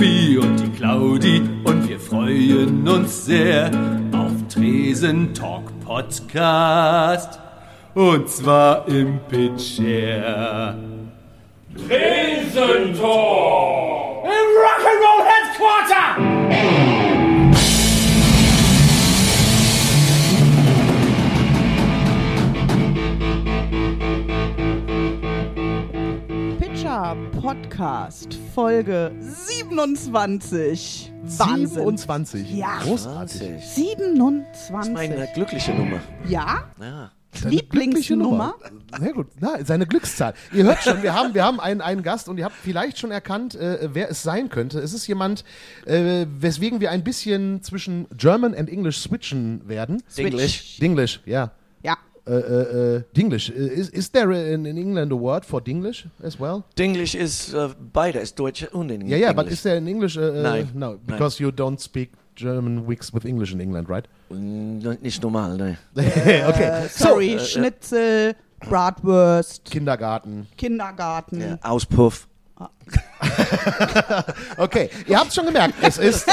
Tobi und die Claudi und wir freuen uns sehr auf Tresen Talk Podcast. Und zwar im Pitcher. Tresentor! Im Rock'n'Roll Headquarter! Pitcher Podcast Folge 27. Wahnsinn. 27. Ja. Großartig. 27. Das ist meine glückliche Nummer. ja, Ja. Seine glückliche Lieblingsnummer. Sehr gut. Na, seine Glückszahl. Ihr hört schon, wir haben, wir haben einen, einen Gast und ihr habt vielleicht schon erkannt, äh, wer es sein könnte. Es ist jemand, äh, weswegen wir ein bisschen zwischen German und English switchen werden. English. Dinglish, ja. Äh, äh, äh, Dinglish. Is, is there in, in England a word for Dinglish as well? English ist äh, beide, ist Deutsch und Englisch. Yeah, yeah, but is there in English? Uh, uh, Nein. No, because you don't speak German weeks with English in England, right? Nicht normal, ne. okay. Sorry, Schnitzel, Bratwurst, Kindergarten. Kindergarten. Ja, Auspuff. Okay, ihr habt schon gemerkt, es ist,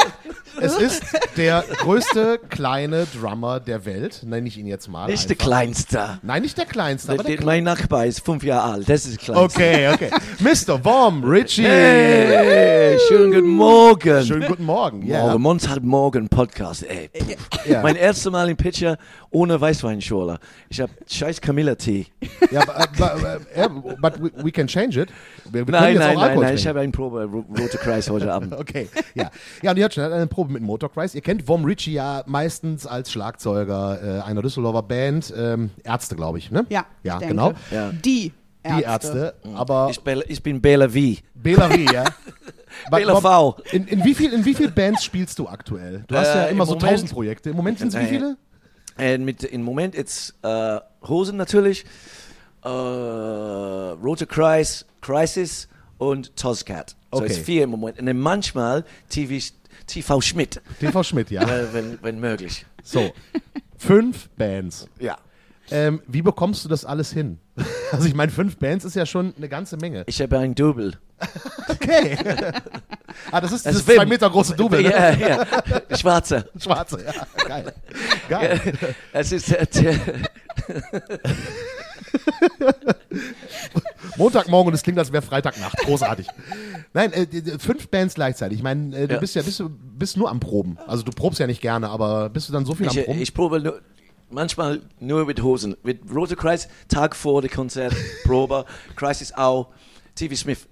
es ist der größte kleine Drummer der Welt, nenne ich ihn jetzt mal. Nicht der einfach. Kleinste. Nein, nicht der kleinste, aber der Der, mein Nachbar ist fünf Jahre alt, das ist der Kleinste. Okay, okay. Mr. Worm, Richie. Hey, schönen guten Morgen. Schönen guten Morgen. Ja. Morgen, Montagmorgen Podcast, ey. Ja. Mein erstes Mal im Pitcher ohne Weißweinschorle. Ich hab scheiß Camilla-Tee. Ja, but, but, yeah, but we, we can change it. Wir, Nein, nein, nein, nein, ich habe eine Probe Ro- Rote Kreis heute Abend. Okay, ja. Ja, und ihr habt schon eine Probe mit Motorkreis. Ihr kennt Vom Ritchie ja meistens als Schlagzeuger äh, einer Düsseldorfer Band. Ähm, Ärzte, glaube ich, ne? Ja, Ja, ich denke. genau. Ja. Die Ärzte. Die Ärzte. Aber Ich, bin- ich bin Bela V. Bela V, ja. Bela V. In, in, wie viel, in wie viel Bands spielst du aktuell? Du hast ja Äh, immer im so Moment- tausend Projekte. Im Moment sind es wie Äh, viele? Und mit, im Moment jetzt äh, Hosen natürlich, äh, Rote Kreis, Crisis und Toscat. So Okay. ist vier im Moment. Und dann manchmal TV, TV Schmidt, TV Schmidt, ja. wenn, wenn möglich. So. Fünf Bands. Ja. Ähm, wie bekommst du das alles hin? Also ich meine, fünf Bands ist ja schon eine ganze Menge. Ich habe ein Double. Okay. ah, das ist Das dieses zwei Meter große Double, ne? Ja, ja. Schwarze. Schwarze, ja. Geil. Geil. Es ist äh, Montagmorgen und es klingt, als wäre Freitagnacht. Großartig. Nein, äh, fünf Bands gleichzeitig. Ich meine, äh, du Ja. bist ja bist, bist nur am Proben. Also du probst ja nicht gerne, aber bist du dann so viel ich, am Proben? ich probe nur, manchmal nur mit Hosen. Mit Rote Kreis, Tag vor dem Konzert, Probe. Crisis auch. TV Smith,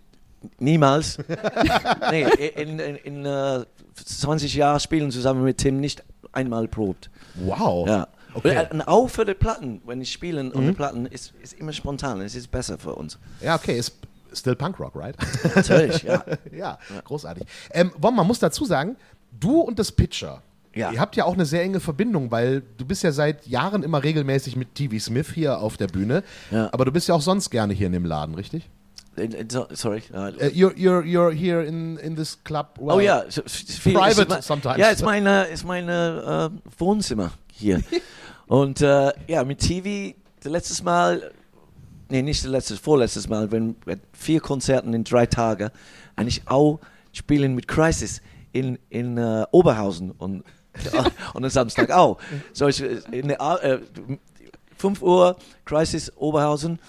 niemals. nee, in, in, in äh, 20 Jahren spielen zusammen mit Tim nicht einmal probt. wow. Ja. Okay. Und auch für die Platten, wenn ich spielen und die Mhm. Platten, ist, ist immer spontan. Es ist besser für uns. Ja, okay, ist still Punkrock, right? Natürlich, ja. ja, großartig. Ähm, Wom, man muss dazu sagen, du und das Pitcher, Ja. ihr habt ja auch eine sehr enge Verbindung, weil du bist ja seit Jahren immer regelmäßig mit TV Smith hier auf der Bühne, Ja. aber du bist ja auch sonst gerne hier in dem Laden, richtig? Sorry. Uh, you're, you're, you're here in, in this club. well, Oh ja, viel- Private sometimes. Ja, ist meine, ist meine äh, Wohnzimmer hier. Und äh, ja, mit TV, das letztes Mal, nee, nicht das letztes, vorletztes Mal, wenn vier Konzerten in drei Tagen, eigentlich auch spielen mit Crisis in, in äh, Oberhausen und, und am Samstag auch. So, ich, in der, A- äh, 5 Uhr, Crisis Oberhausen,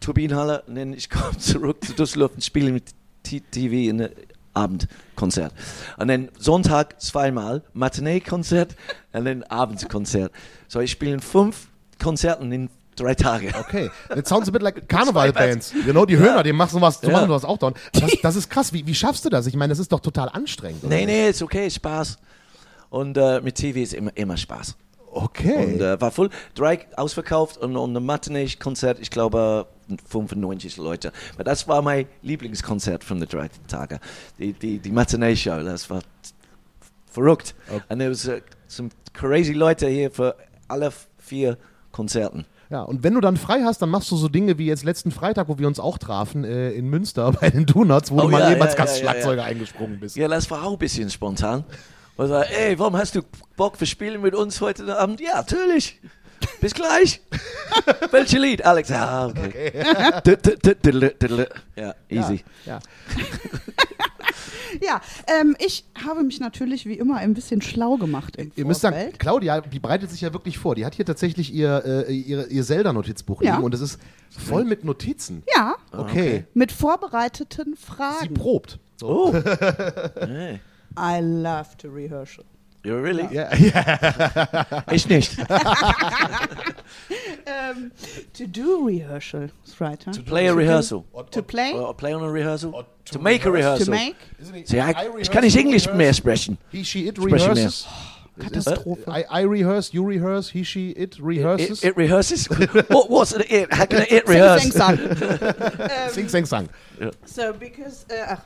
Turbinenhalle, und dann ich komme zurück zu Düsseldorf und spiele mit TV in der Abendkonzert. Und dann Sonntag zweimal Matinee-Konzert und dann Abendkonzert. So, ich spiele fünf Konzerten in drei Tagen. Okay, it sounds a bit like Carnival Bands. You know, die Höhner, die machen sowas, so Ja. machen sowas auch dann. Das, das ist krass. Wie, wie schaffst du das? Ich meine, das ist doch total anstrengend. oder? Nee, nee, ist okay, Spaß. Und äh, mit TV ist immer, immer Spaß. Okay. Und äh, war voll, drei ausverkauft und, und ein Matinee-Konzert, ich glaube 95 Leute. Aber das war mein Lieblingskonzert von den drei Tagen. Die, die, die Matinee-Show, das war verrückt. Und es waren some crazy Leute hier für alle vier Konzerten. Ja, und wenn du dann frei hast, dann machst du so Dinge wie jetzt letzten Freitag, wo wir uns auch trafen, äh, in Münster bei den Donuts, wo Oh du mal ja, eben als ja, Gastschlagzeuger ja, eingesprungen bist. Ja, das war auch ein bisschen spontan. Und so, ey, warum hast du Bock, wir spielen mit uns heute Abend? Ja, natürlich. Bis gleich. Welches Lied? Alex, ah, okay. Ja, easy. Ja. Ja, ähm, ich habe mich natürlich wie immer ein bisschen schlau gemacht im Ihr müsst sagen. Claudia, die bereitet sich ja wirklich vor. Die hat hier tatsächlich ihr, äh, ihr, ihr Zelda-Notizbuch Ja. liegen und es ist voll mit Notizen. Ja, Okay. mit vorbereiteten Sie Fragen. probt. So. Oh. hey. I love to rehearsal. You really? Ja, ja. Ich nicht. Ähm, to do rehearsal, right, huh? To play a rehearsal. To play? Or play on a rehearsal. Or To make a rehearsal. to make? Sie, ich, ich kann nicht Englisch mehr sprechen. He, she, it rehearses. Katastrophe. I, I rehearse, you rehearse, he, she, it rehearses. It, it rehearses. what, what's an it? How can an it Sing, rehearse? sing, sang. Sing, sing, sang. So, because, ach,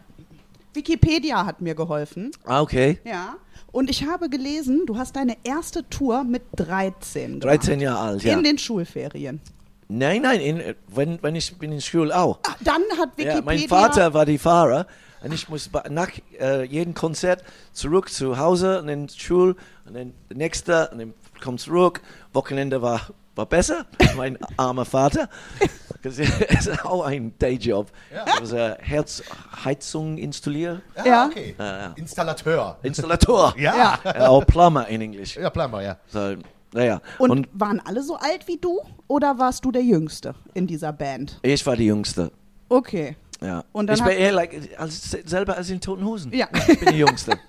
Wikipedia hat mir geholfen. Ah, Okay. Ja. Und ich habe gelesen, du hast deine erste Tour mit 13 gemacht. 13 Jahre alt, ja. In den Schulferien. Nein, nein, in, wenn, wenn ich bin in Schule auch. Ah, dann hat Wikipedia... Ja, mein Vater war die Fahrer und ich muss nach äh, jedem Konzert zurück zu Hause und dann Schule und dann der nächste und dann kommt zurück. Wochenende war, war besser, mein armer Vater. Das ist auch ein Dayjob. Also Herzheizung installieren. Ja. okay. Ja, ja. Installateur. Installator. Ja. Äh, Auch Plumber in Englisch. Ja, Plumber, ja. So, naja. Und, Und, waren alle so alt wie du? Oder warst du der Jüngste in dieser Band? ich war die Jüngste. Okay. Ja. Und dann ich bin eher like, als, selber als in Toten Hosen. Ja. Ich bin die Jüngste.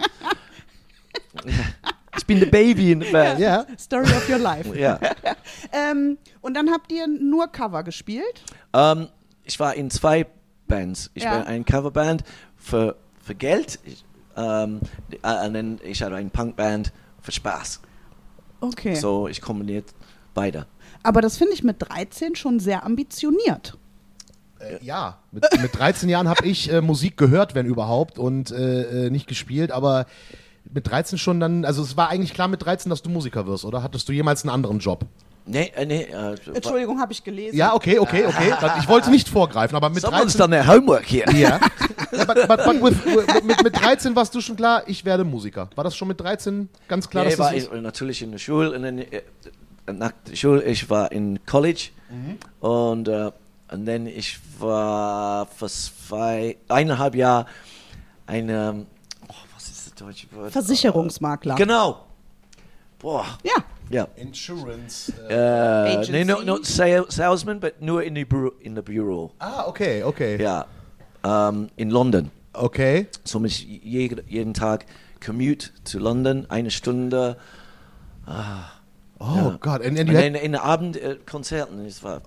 ich bin der Baby in der Band. Ja. Story of your life. Ja. Ähm, und dann habt ihr nur Cover gespielt? Ähm, ich war in zwei Bands. Ich Ja. war eine Coverband für, für Geld. Ich, ähm, äh, und dann ich hatte eine Punkband für Spaß. Okay. So, ich kombiniert beide. Aber das finde ich mit 13 schon sehr ambitioniert. Äh, ja, mit, mit 13 Jahren habe ich äh, Musik gehört, wenn überhaupt, und äh, äh, nicht gespielt, aber mit 13 schon dann, also es war eigentlich klar mit 13, dass du Musiker wirst, oder? Hattest du jemals einen anderen Job? Nee, äh, nee. Äh, Entschuldigung, habe ich gelesen. Ja, okay, okay, okay. Ich wollte nicht vorgreifen, aber mit Someone's 13. done their homework here. Ja. But, but, but with, with, mit, mit 13 warst du schon klar, ich werde Musiker. War das schon mit 13 ganz klar, ja, dass ich war das ich, natürlich in der Schule und dann äh, nach der Schule ich war in College und äh, und dann ich war für zwei eineinhalb Jahre eine Wort Versicherungsmakler. genau boah Ja. ja Insurance. äh, Agency. nee, not, not sale, salesman but nur in the bureau, in the bureau ah, okay, okay. ja ähm, in London Okay. so ich je, jeden Tag commute zu London eine Stunde Oh Ja. Gott. And, and had, in, in Abendkonzerten, das war,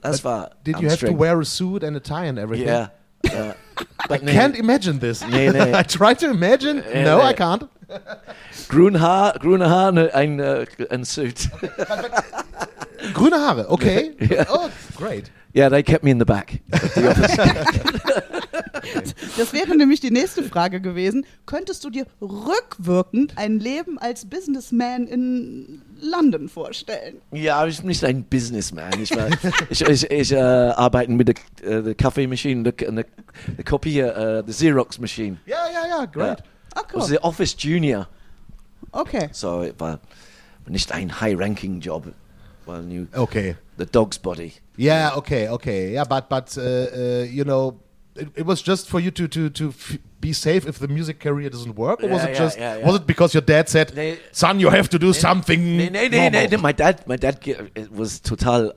das war did you have to anstrengend. wear a suit and a tie and everything? Yeah. Yeah. I can't imagine this. Nee, nee. I try to imagine. Äh, no, nee. I can't. Grün Haar, grüne Haar, ne, ein, äh, ein Suit. Grüne Haare, okay. Ja. Oh, great. yeah, they kept me in the back. Das wäre nämlich die nächste Frage gewesen. Könntest du dir rückwirkend ein Leben als Businessman in London vorstellen? ja, ich bin nicht ein Businessman. Ich, war, ich, ich, ich äh, arbeite mit der, äh, der Kaffeemaschine, der, der, der Kopier, äh, der Xerox Machine. Ja, ja, ja, great. Ja. Ah, Ich war cool. der Office Junior. Okay. So, war nicht ein High-Ranking-Job. Okay. the dog's body. Yeah, okay, okay. Yeah, but but uh, uh, you know, it, it was just for you to to to f- be safe if the music career doesn't work, or was it yeah, just yeah, yeah. was it because your dad said, Nee. "Son, you have to do something"? Nee, nee, nee, normal"? nee, nee, my dad, my dad it was total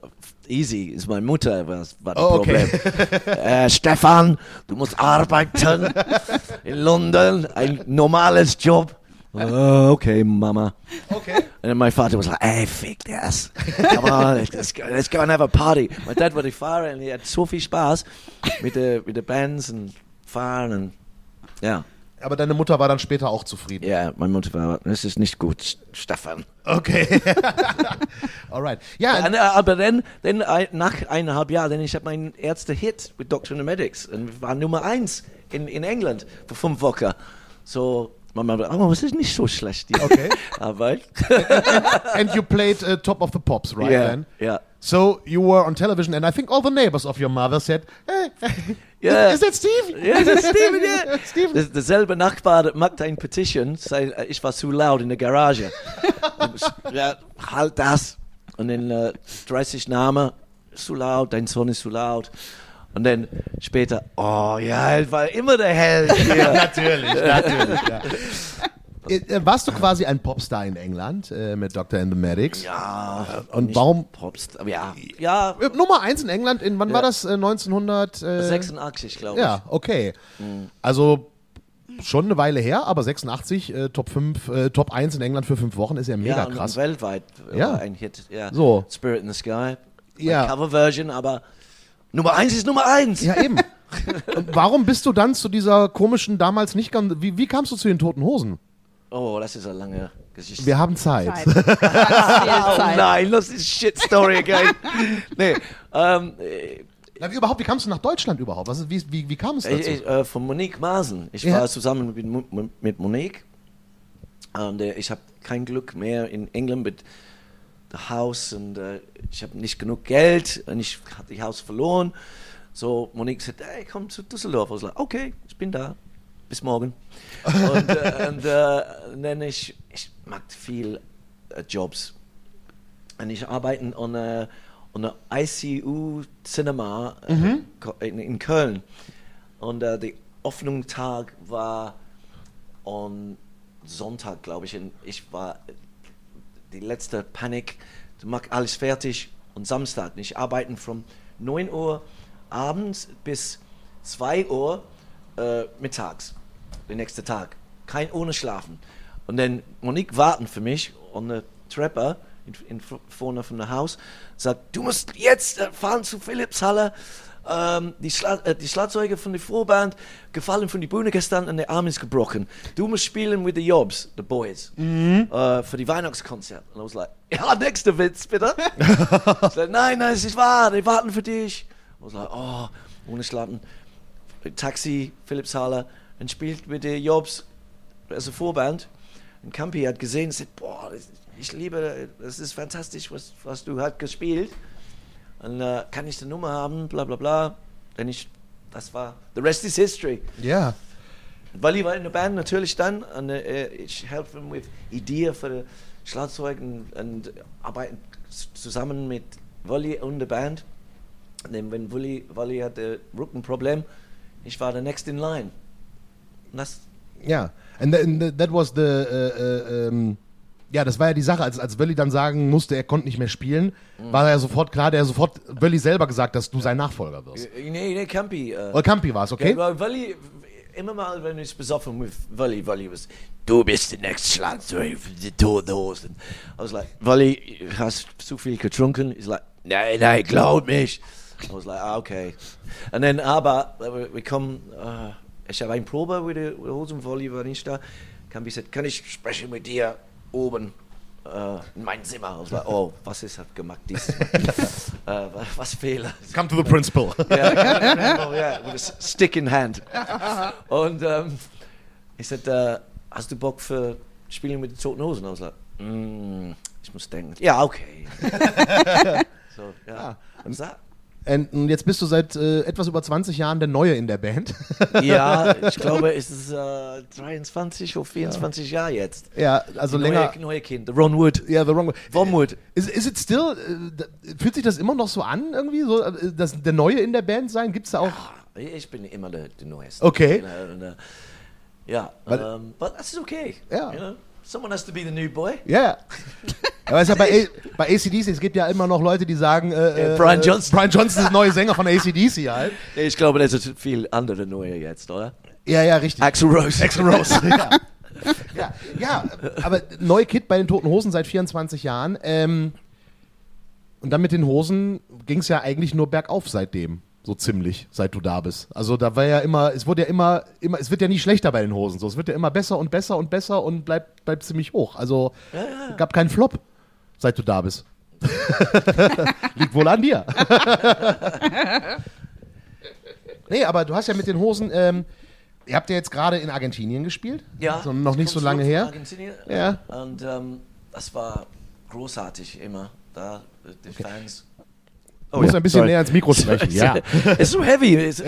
easy. Ist meine Mutter was war das Oh, okay. Problem. äh, Stefan, du musst arbeiten in London, ein normales Job. Oh, okay, Mama. Okay. And then my father was like, hey, fick das. Come on, let's go, let's go and have a party. My dad war der Fahrer und er hat so viel Spaß mit der, mit der Bands und Fahren und ja. Aber deine Mutter war dann später auch zufrieden. Ja, meine Mutter war, das ist nicht gut, St- Stefan. Okay. Alright. Ja, Ja, ne, aber dann, dann nach eineinhalb Jahren, dann ich habe meinen ersten Hit mit Dr. Medics und wir waren Nummer eins in, in England für fünf Wochen. So, Mama, oh, das ist nicht so schlecht, die Okay. Arbeit. and you played uh, Top of the Pops, right ja, then? ja. So you were on television, and I think all the neighbors of your mother said, "Hey, Ja. is, is that Steve?" Ja, das ist Steven, ja. Steven. Derselbe Nachbar macht ein Petition, sei, äh, ich war zu laut in der Garage. Ja, halt das. Und dann äh, 30 Namen, zu laut, dein Sohn ist zu laut. Und dann später, oh ja, er war immer der Held hier. natürlich, natürlich. Ja. Äh, äh, Warst du quasi ein Popstar in England äh, mit Dr. and the Medics? ja. Und nicht warum- Popst, aber ja, ja, Äh, Nummer eins in England, in wann war das? Äh, 1900? Äh, 86, glaube ich. Ja, okay. Also schon eine Weile her, aber 86, äh, Top 5, äh, Top 1 in England für fünf Wochen ist ja mega ja, und krass. weltweit äh, Ja. ein Hit. Ja. So. Spirit in the Sky. Ja. Coverversion, aber Nummer eins ist Nummer eins. Ja, eben. Und warum bist du dann zu dieser komischen, damals nicht ganz, wie, wie kamst du zu den Toten Hosen? Oh, das ist eine lange Geschichte. Wir haben Zeit. Zeit. Oh nein, das ist Shit Story again. nee, ähm, äh, Na, wie, überhaupt, wie kamst du nach Deutschland überhaupt? Was, ist- wie, wie, wie kam es dazu? ich, ich, äh, von Monique Masen. Ich Ja. war zusammen mit, mit Monique und äh, ich habe kein Glück mehr in England mit Haus und äh, ich habe nicht genug Geld und ich hatte das Haus verloren. So Monique sagt, hey, komm zu Düsseldorf. Ich like, okay, ich bin da. Bis morgen. und äh, und, äh, dann ich, ich mag viel äh, Jobs. Und ich arbeite an einer an einer ICU Cinema äh, Ko- in, in Köln. Und äh, der Öffnungstag war am Sonntag, glaube ich. Und ich war die letzte Panik. Du machst alles fertig und Samstag. Ich arbeite von 9 Uhr abends bis 2 Uhr äh, mittags, den nächsten Tag. Kein ohne Schlafen. Und dann Monique warten für mich und der Treppe in, in, vorne von der Haus sagt, du musst jetzt äh, fahren zu Philipshalle. Ähm, die, Schla äh, die Schlagzeuger von der Vorband gefallen von die Bühne gestern und der Arm ist gebrochen. Du musst spielen mit den Jobs, the Boys, äh, für die Weihnachtskonzert. Und ich was like, ja, nächster Witz, bitte. ich like, nein, nein, es ist wahr, die warten für dich. Ich was like, oh, ohne Schlafen. Taxi, Philipshalle, und spielt mit den Jobs, also Vorband. Und Campi hat gesehen und sagt, boah, ich liebe, das ist fantastisch, was, was du hast gespielt. Und äh, kann ich die Nummer haben, bla bla bla. Denn ich, das war, the rest is history. ja. Weil ich war in der Band natürlich dann und äh, ich helfe ihm mit Ideen für Schlagzeug und, und arbeite zusammen mit Wally und der Band. Und dann, wenn Wally, Wally hatte Rückenproblem, ich war der Next in Line. Und das, Ja, and, th- and th- that was the, äh, äh, ähm, ja, das war ja die Sache, als, als Wölli dann sagen musste, er konnte nicht mehr spielen, war ja sofort klar, der sofort Wölli selber gesagt, dass du sein Nachfolger wirst. äh, nee, nee, Campi. Äh, Oder Campi war es, okay? Ja, weil Wally, immer mal, wenn ich besoffen mit Wally, Wally was, du bist der nächste Schlagzeug für die Toten Hosen. I was like, Wally, hast zu viel getrunken? He's like, nein, nein, glaub mich. I was like, ah, okay. Und dann aber, äh, wir kommen, äh, ich habe eine Probe mit der Hosen, Wally war nicht da. Campi sagt, kann ich sprechen mit dir oben? äh, in mein Zimmer. I was like, oh, was ist hab gemacht dies? äh, was, Fehler? Come to the principal. Ja, oh, ja, with a stick in hand. Und ähm, ich sagte, äh, hast du Bock für Spielen mit den Toten Hosen? Und ich like, mm, ich muss denken, ja, okay. so, ja. Und so, Und jetzt bist du seit äh, etwas über 20 Jahren der Neue in der Band. ja, ich glaube, es ist äh, 23 oder 24 Jahre jetzt. ja, also länger. Neue, neue Kind, Ron Wood. Ja, the wrong way. Von Wood. Is, is it still, äh, fühlt sich das immer noch so an, irgendwie, so, äh, das, der Neue in der Band sein? Gibt's da auch. Ich bin immer der, der Neueste. Okay. Und, äh, ja, Weil- um, but that's okay. Ja. You know, someone has to be the new boy. Ja. Aber es ist ja bei, A- bei ACDC, es gibt ja immer noch Leute, die sagen, äh, Äh, Brian äh, Johnson. Brian Johnson ist der neue Sänger von ACDC halt. Ich glaube, das ist viel andere Neue jetzt, oder? Ja, ja, richtig. Axel Rose. Axl Rose. ja. Ja, ja, aber neue Kid bei den Toten Hosen seit 24 Jahren. Ähm, und dann mit den Hosen ging es ja eigentlich nur bergauf seitdem. So ziemlich, seit du da bist. Also da war ja immer, es wurde ja immer, immer, es wird ja nie schlechter bei den Hosen. So, es wird ja immer besser und besser und besser und bleibt, bleibt ziemlich hoch. Also gab keinen Flop, seit du da bist. Liegt wohl an dir. nee, aber du hast ja mit den Hosen, ähm, ihr habt ja jetzt gerade in Argentinien gespielt. Ja. So, noch nicht ich so lange her. Argentinien. Ja. Und ähm, das war großartig immer. Da, äh, die Fans. Du musst ein bisschen sorry. näher ins Mikro sprechen. ja. It's so heavy.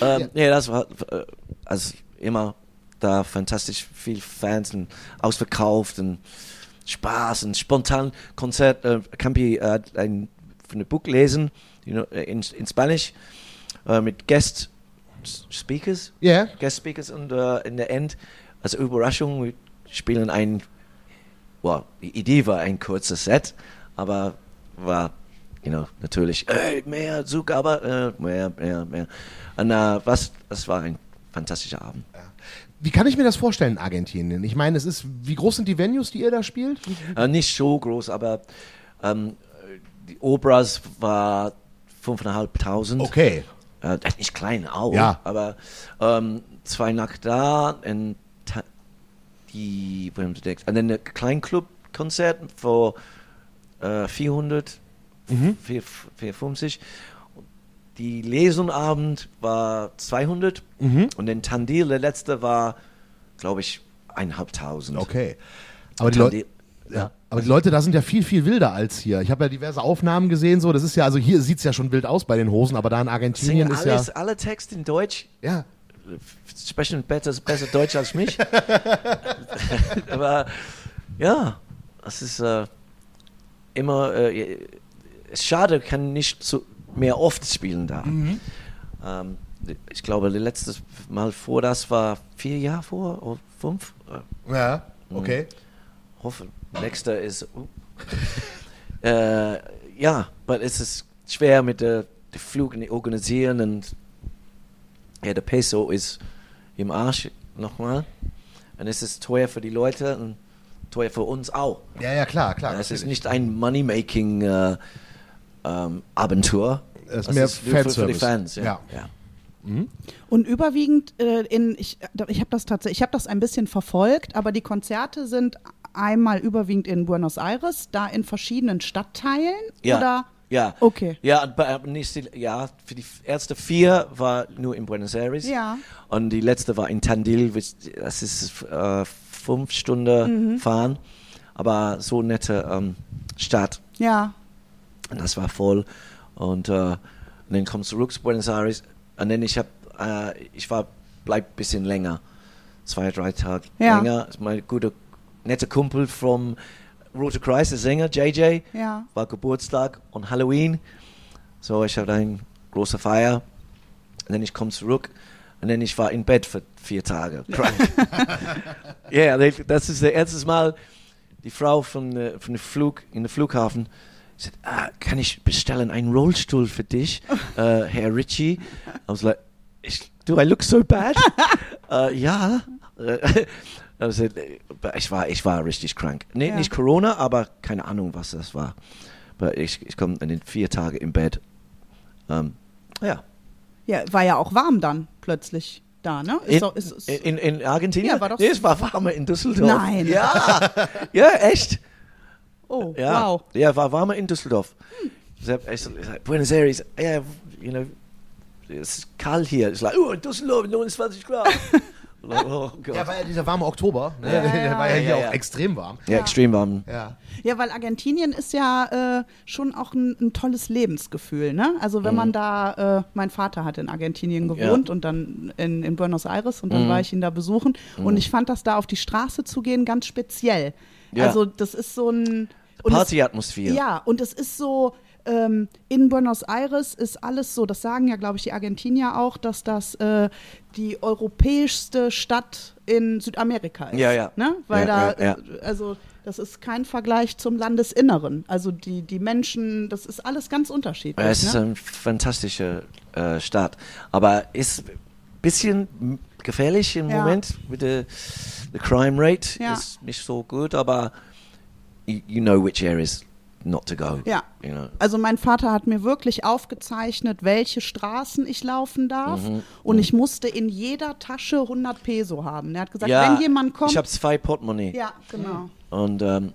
Ähm, nee, das war äh, also immer da fantastisch viel Fans und ausverkauft und Spaß und spontan Konzert. Äh, Campi hat ein von dem Buch lesen you know, äh, in, in Spanisch äh, mit Guest Speakers. Ja. Guest Speakers und äh, in der End, als Überraschung, wir spielen ein, well, die Idee war ein kurzes Set, aber war, you know, natürlich, äh, mehr Zugabe, äh, mehr, mehr, mehr. Und äh, was, das war ein fantastischer Abend. Wie kann ich mir das vorstellen in Argentinien? Ich meine, es ist, wie groß sind die Venues, die ihr da spielt? Äh, nicht so groß, aber ähm, die Obras war 5.500. Okay. Äh, nicht klein auch, Ja. aber ähm, zwei Nacht da ta- die, wo haben sie das? und dann ein Kleinclub-Konzert für äh, 400, Mhm. 450. Die Lesungabend war 200 Mhm. und den Tandil, der letzte, war, glaube ich, eineinhalbtausend. Okay. Aber die, Leute, ja. aber die Leute da sind ja viel, viel wilder als hier. Ich habe ja diverse Aufnahmen gesehen, so. Das ist ja, also hier sieht es ja schon wild aus bei den Hosen, aber da in Argentinien singen ist ja. alles, alle Texte in Deutsch. Ja. sprechen besser, besser Deutsch als mich. Aber ja, es ist äh, immer, äh, schade, kann nicht so mehr oft spielen da. Ähm, ich glaube, das letzte Mal vor das war vier Jahre vor oder fünf. Ja. Okay. hoffe, nächster ist. Uh. äh, ja, aber es ist schwer mit der, der Flug organisieren und ja, der Peso ist im Arsch nochmal. Und es ist teuer für die Leute und teuer für uns auch. Ja, ja, klar, klar. es ist nicht ein Money-Making äh, ähm, Abenteuer. Es ist mehr nur für, für die. Fans. Ja. Ja. Ja. Und überwiegend äh, in, ich, ich habe das tatsächlich, ich habe das ein bisschen verfolgt, aber die Konzerte sind einmal überwiegend in Buenos Aires, da in verschiedenen Stadtteilen Ja. oder? Ja. Okay. Ja, nicht, die- ja, für die erste vier war nur in Buenos Aires. Ja. Und die letzte war in Tandil, which- das ist äh, fünf Stunden fahren. Aber so nette ähm, Stadt. Ja. Und das war voll. Und, äh, und dann kommst du zurück zu Buenos Aires. Und dann ich hab, äh, ich war, bleib ein bisschen länger. Zwei, drei Tage Ja. länger. Mein guter, netter Kumpel vom Rote Kreis, der Sänger, JJ, Ja. war Geburtstag und Halloween. So, ich hatte eine große Feier. Und dann ich komme zurück. Und dann ich war in Bett für vier Tage. Krank. Ja, yeah, das ist das erste Mal, die Frau von, äh, von dem Flug, in der Flughafen, sagt, ah, kann ich bestellen einen Rollstuhl für dich, äh, Herr Ritchie? I was like, ich, do I look so bad? äh, ja. Also, ich, war, ich war richtig krank. Nee, Ja. Nicht Corona, aber keine Ahnung, was das war. Aber ich, ich komme in den vier Tage im Bett. Ähm, ja. Ja, war ja auch warm dann plötzlich da, ne? Ist In, doch, ist, ist, in, in Argentinien? Ja, war doch- nee, es war warmer in Düsseldorf. Nein. Ja, ja echt. oh, Ja, wow. ja war warmer in Düsseldorf. Sag, Buenos Aires, ja, you know, es ist kalt hier. Ich sag, oh, in Düsseldorf 29 Grad. oh. Ja, war ja dieser warme Oktober. Ne? Ja, Der ja, war ja ja, hier ja, auch ja. extrem warm. ja, extrem warm. Ja. Ja, weil Argentinien ist ja äh, schon auch ein, ein tolles Lebensgefühl, ne? Also wenn man da, äh, mein Vater hat in Argentinien Mhm. Ja. gewohnt und dann in, in Buenos Aires und dann Mhm. war ich ihn da besuchen und ich fand das da auf die Straße zu gehen ganz speziell. Ja. Also das ist so ein Partyatmosphäre. Ja, und es ist so, ähm, in Buenos Aires ist alles so, das sagen ja, glaube ich, die Argentinier auch, dass das äh, die europäischste Stadt in Südamerika ist. Ja, ja. Ne? Weil Ja, da, ja, ja. äh, also das ist kein Vergleich zum Landesinneren. Also die, die Menschen, das ist alles ganz unterschiedlich. Es ist ne? eine fantastische äh, Stadt. Aber ist ein bisschen gefährlich im Ja. Moment mit der the crime rate. Ja. Ist nicht so gut, aber you, you know which areas not to go. Ja. You know. Also mein Vater hat mir wirklich aufgezeichnet, welche Straßen ich laufen darf. Mhm, Und ich musste in jeder Tasche 100 Peso haben. Er hat gesagt, ja, wenn jemand kommt. Ich habe zwei Portemonnaie ja, genau. und ähm,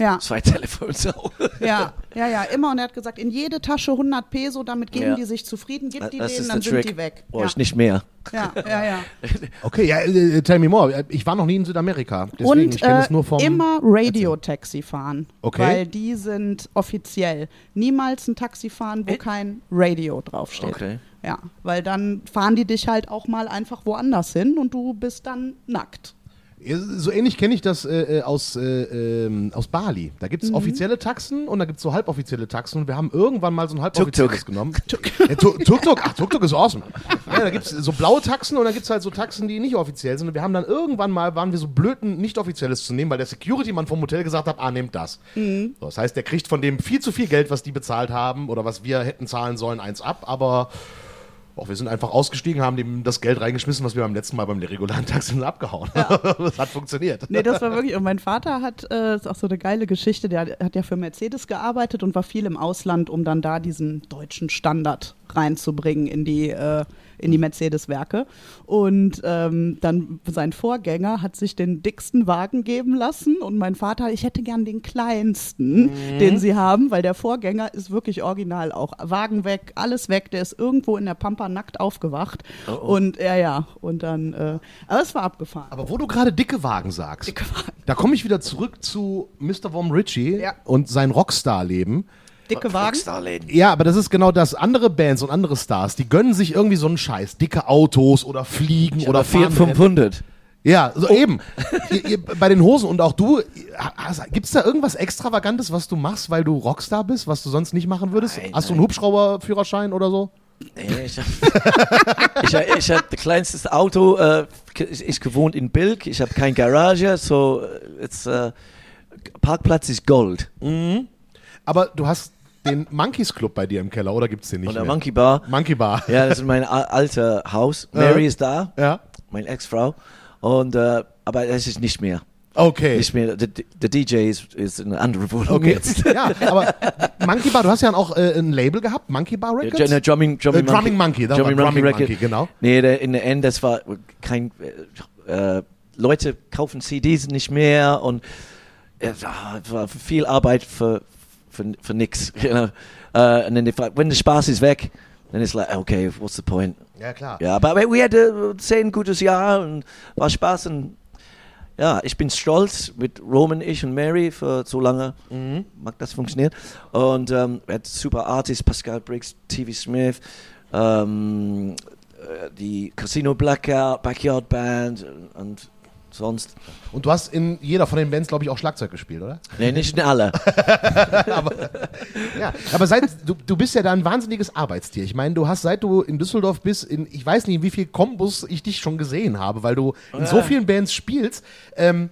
Ja. zwei Telefons auch. Ja, ja, ja, immer. Und er hat gesagt, in jede Tasche 100 Peso, damit geben Ja. die sich zufrieden, gib die das denen, dann der sind Trick. die weg. Oh, ja. ich nicht mehr. ja, ja, ja. Okay, ja, äh, tell me more. Ich war noch nie in Südamerika. Deswegen, Und ich kenne äh, es nur vom. immer Radio-Taxi fahren. Okay. Weil die sind offiziell. Niemals ein Taxi fahren, wo Äh? kein Radio draufsteht. Okay. Ja, weil dann fahren die dich halt auch mal einfach woanders hin und du bist dann nackt. So ähnlich kenne ich das äh, äh, aus, äh, ähm, aus Bali. Da gibt es offizielle Taxen und da gibt es so halboffizielle Taxen und wir haben irgendwann mal so ein halboffizielles Tuk-Tuk. genommen. Ja, Tu- Tuk-Tuk, ach, Tuk-Tuk ist awesome. Ja, da gibt es so blaue Taxen und dann gibt es halt so Taxen, die nicht offiziell sind. Und wir haben dann irgendwann mal, waren wir so blöd, ein nicht offizielles zu nehmen, weil der Security-Mann vom Hotel gesagt hat, ah, nehmt das. So, das heißt, der kriegt von dem viel zu viel Geld, was die bezahlt haben oder was wir hätten zahlen sollen, eins ab, aber auch wir sind einfach ausgestiegen, haben dem das Geld reingeschmissen, was wir beim letzten Mal beim regulären Taxi sind, abgehauen. das hat funktioniert. Nee, das war wirklich, und mein Vater hat, äh, ist auch so eine geile Geschichte, der hat ja für Mercedes gearbeitet und war viel im Ausland, um dann da diesen deutschen Standard reinzubringen in die, äh, in die Mercedes-Werke. Und ähm, dann sein Vorgänger hat sich den dicksten Wagen geben lassen und mein Vater, ich hätte gern den kleinsten, den sie haben, weil der Vorgänger ist wirklich original auch. Wagen weg, alles weg, der ist irgendwo in der Pampa nackt aufgewacht. Und ja, ja, und dann, äh, aber es war abgefahren. Aber wo du gerade dicke Wagen sagst, Dicke Wagen. da komme ich wieder zurück zu Mr. Vom Ritchie Ja. und sein Rockstar-Leben. Dicke Wagen. Rockstar-Läden. Ja, aber das ist genau das. Andere Bands und andere Stars, die gönnen sich irgendwie so einen Scheiß. Dicke Autos oder Fliegen oder Oder Fiat fahren- 500. Ja, so eben. ihr, ihr, bei den Hosen und auch du, gibt es da irgendwas Extravagantes, was du machst, weil du Rockstar bist, was du sonst nicht machen würdest? Nein, Hast du einen nein. Hubschrauberführerschein oder so? Nee, ich habe ich hab, ich hab das kleinste Auto, äh, ist, ist gewohnt in Bilk. Ich habe keine Garage, so äh, jetzt, äh, Parkplatz ist Gold. Aber du hast den Monkeys Club bei dir im Keller, oder gibt's den nicht Und der mehr? Monkey Bar. Monkey Bar. Ja, das ist mein alter Haus. Mary ist da, Ja. meine Ex-Frau. Und, äh, aber das ist nicht mehr. Okay. Nicht mehr. Der, DJ ist, ist eine andere Wohnung Okay. jetzt. ja, aber Monkey Bar, du hast ja auch äh, ein Label gehabt, Monkey Bar Ja, Records? ne, Drumming, Drumming, Äh, Drumming Monkey, das war Drumming Monkey, genau. Nee, der, in der End, das war kein. Äh, äh, Leute kaufen CDs nicht mehr und äh, es war viel Arbeit für, für, für nix. You know? äh, und dann, die Frage, wenn der Spaß ist weg, dann ist like, okay, what's the point? Ja, klar. Ja, aber wir hatten zehn gutes Jahr und war Spaß und ja, ich bin stolz mit Roman, ich und Mary für so lange. Mag das funktioniert. Und ähm, wir hatten super Artists, Pascal Briggs, TV Smith, ähm, äh, die Casino Blackout, Backyard Band und, und sonst. Und du hast in jeder von den Bands, glaube ich, auch Schlagzeug gespielt, oder? Nee, nicht in alle. Ja, aber seit du, du bist ja da ein wahnsinniges Arbeitstier. Ich meine, du hast seit du in Düsseldorf bist, in ich weiß nicht, in wie viel Kombos ich dich schon gesehen habe, weil du in so vielen Bands spielst. Ähm,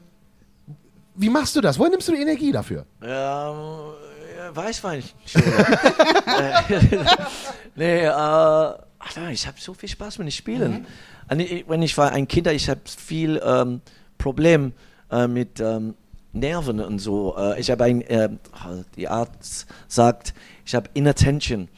wie machst du das? Woher nimmst du die Energie dafür? Ähm, ja, Weißwein. nee, äh, ach nein, ich habe so viel Spaß, wenn ich spiele. Und ich, wenn ich war ein Kind, ich habe viel ähm, Problem äh, mit ähm, Nerven und so. Äh, ich habe ein, äh, die Arzt sagt, ich habe Inattention.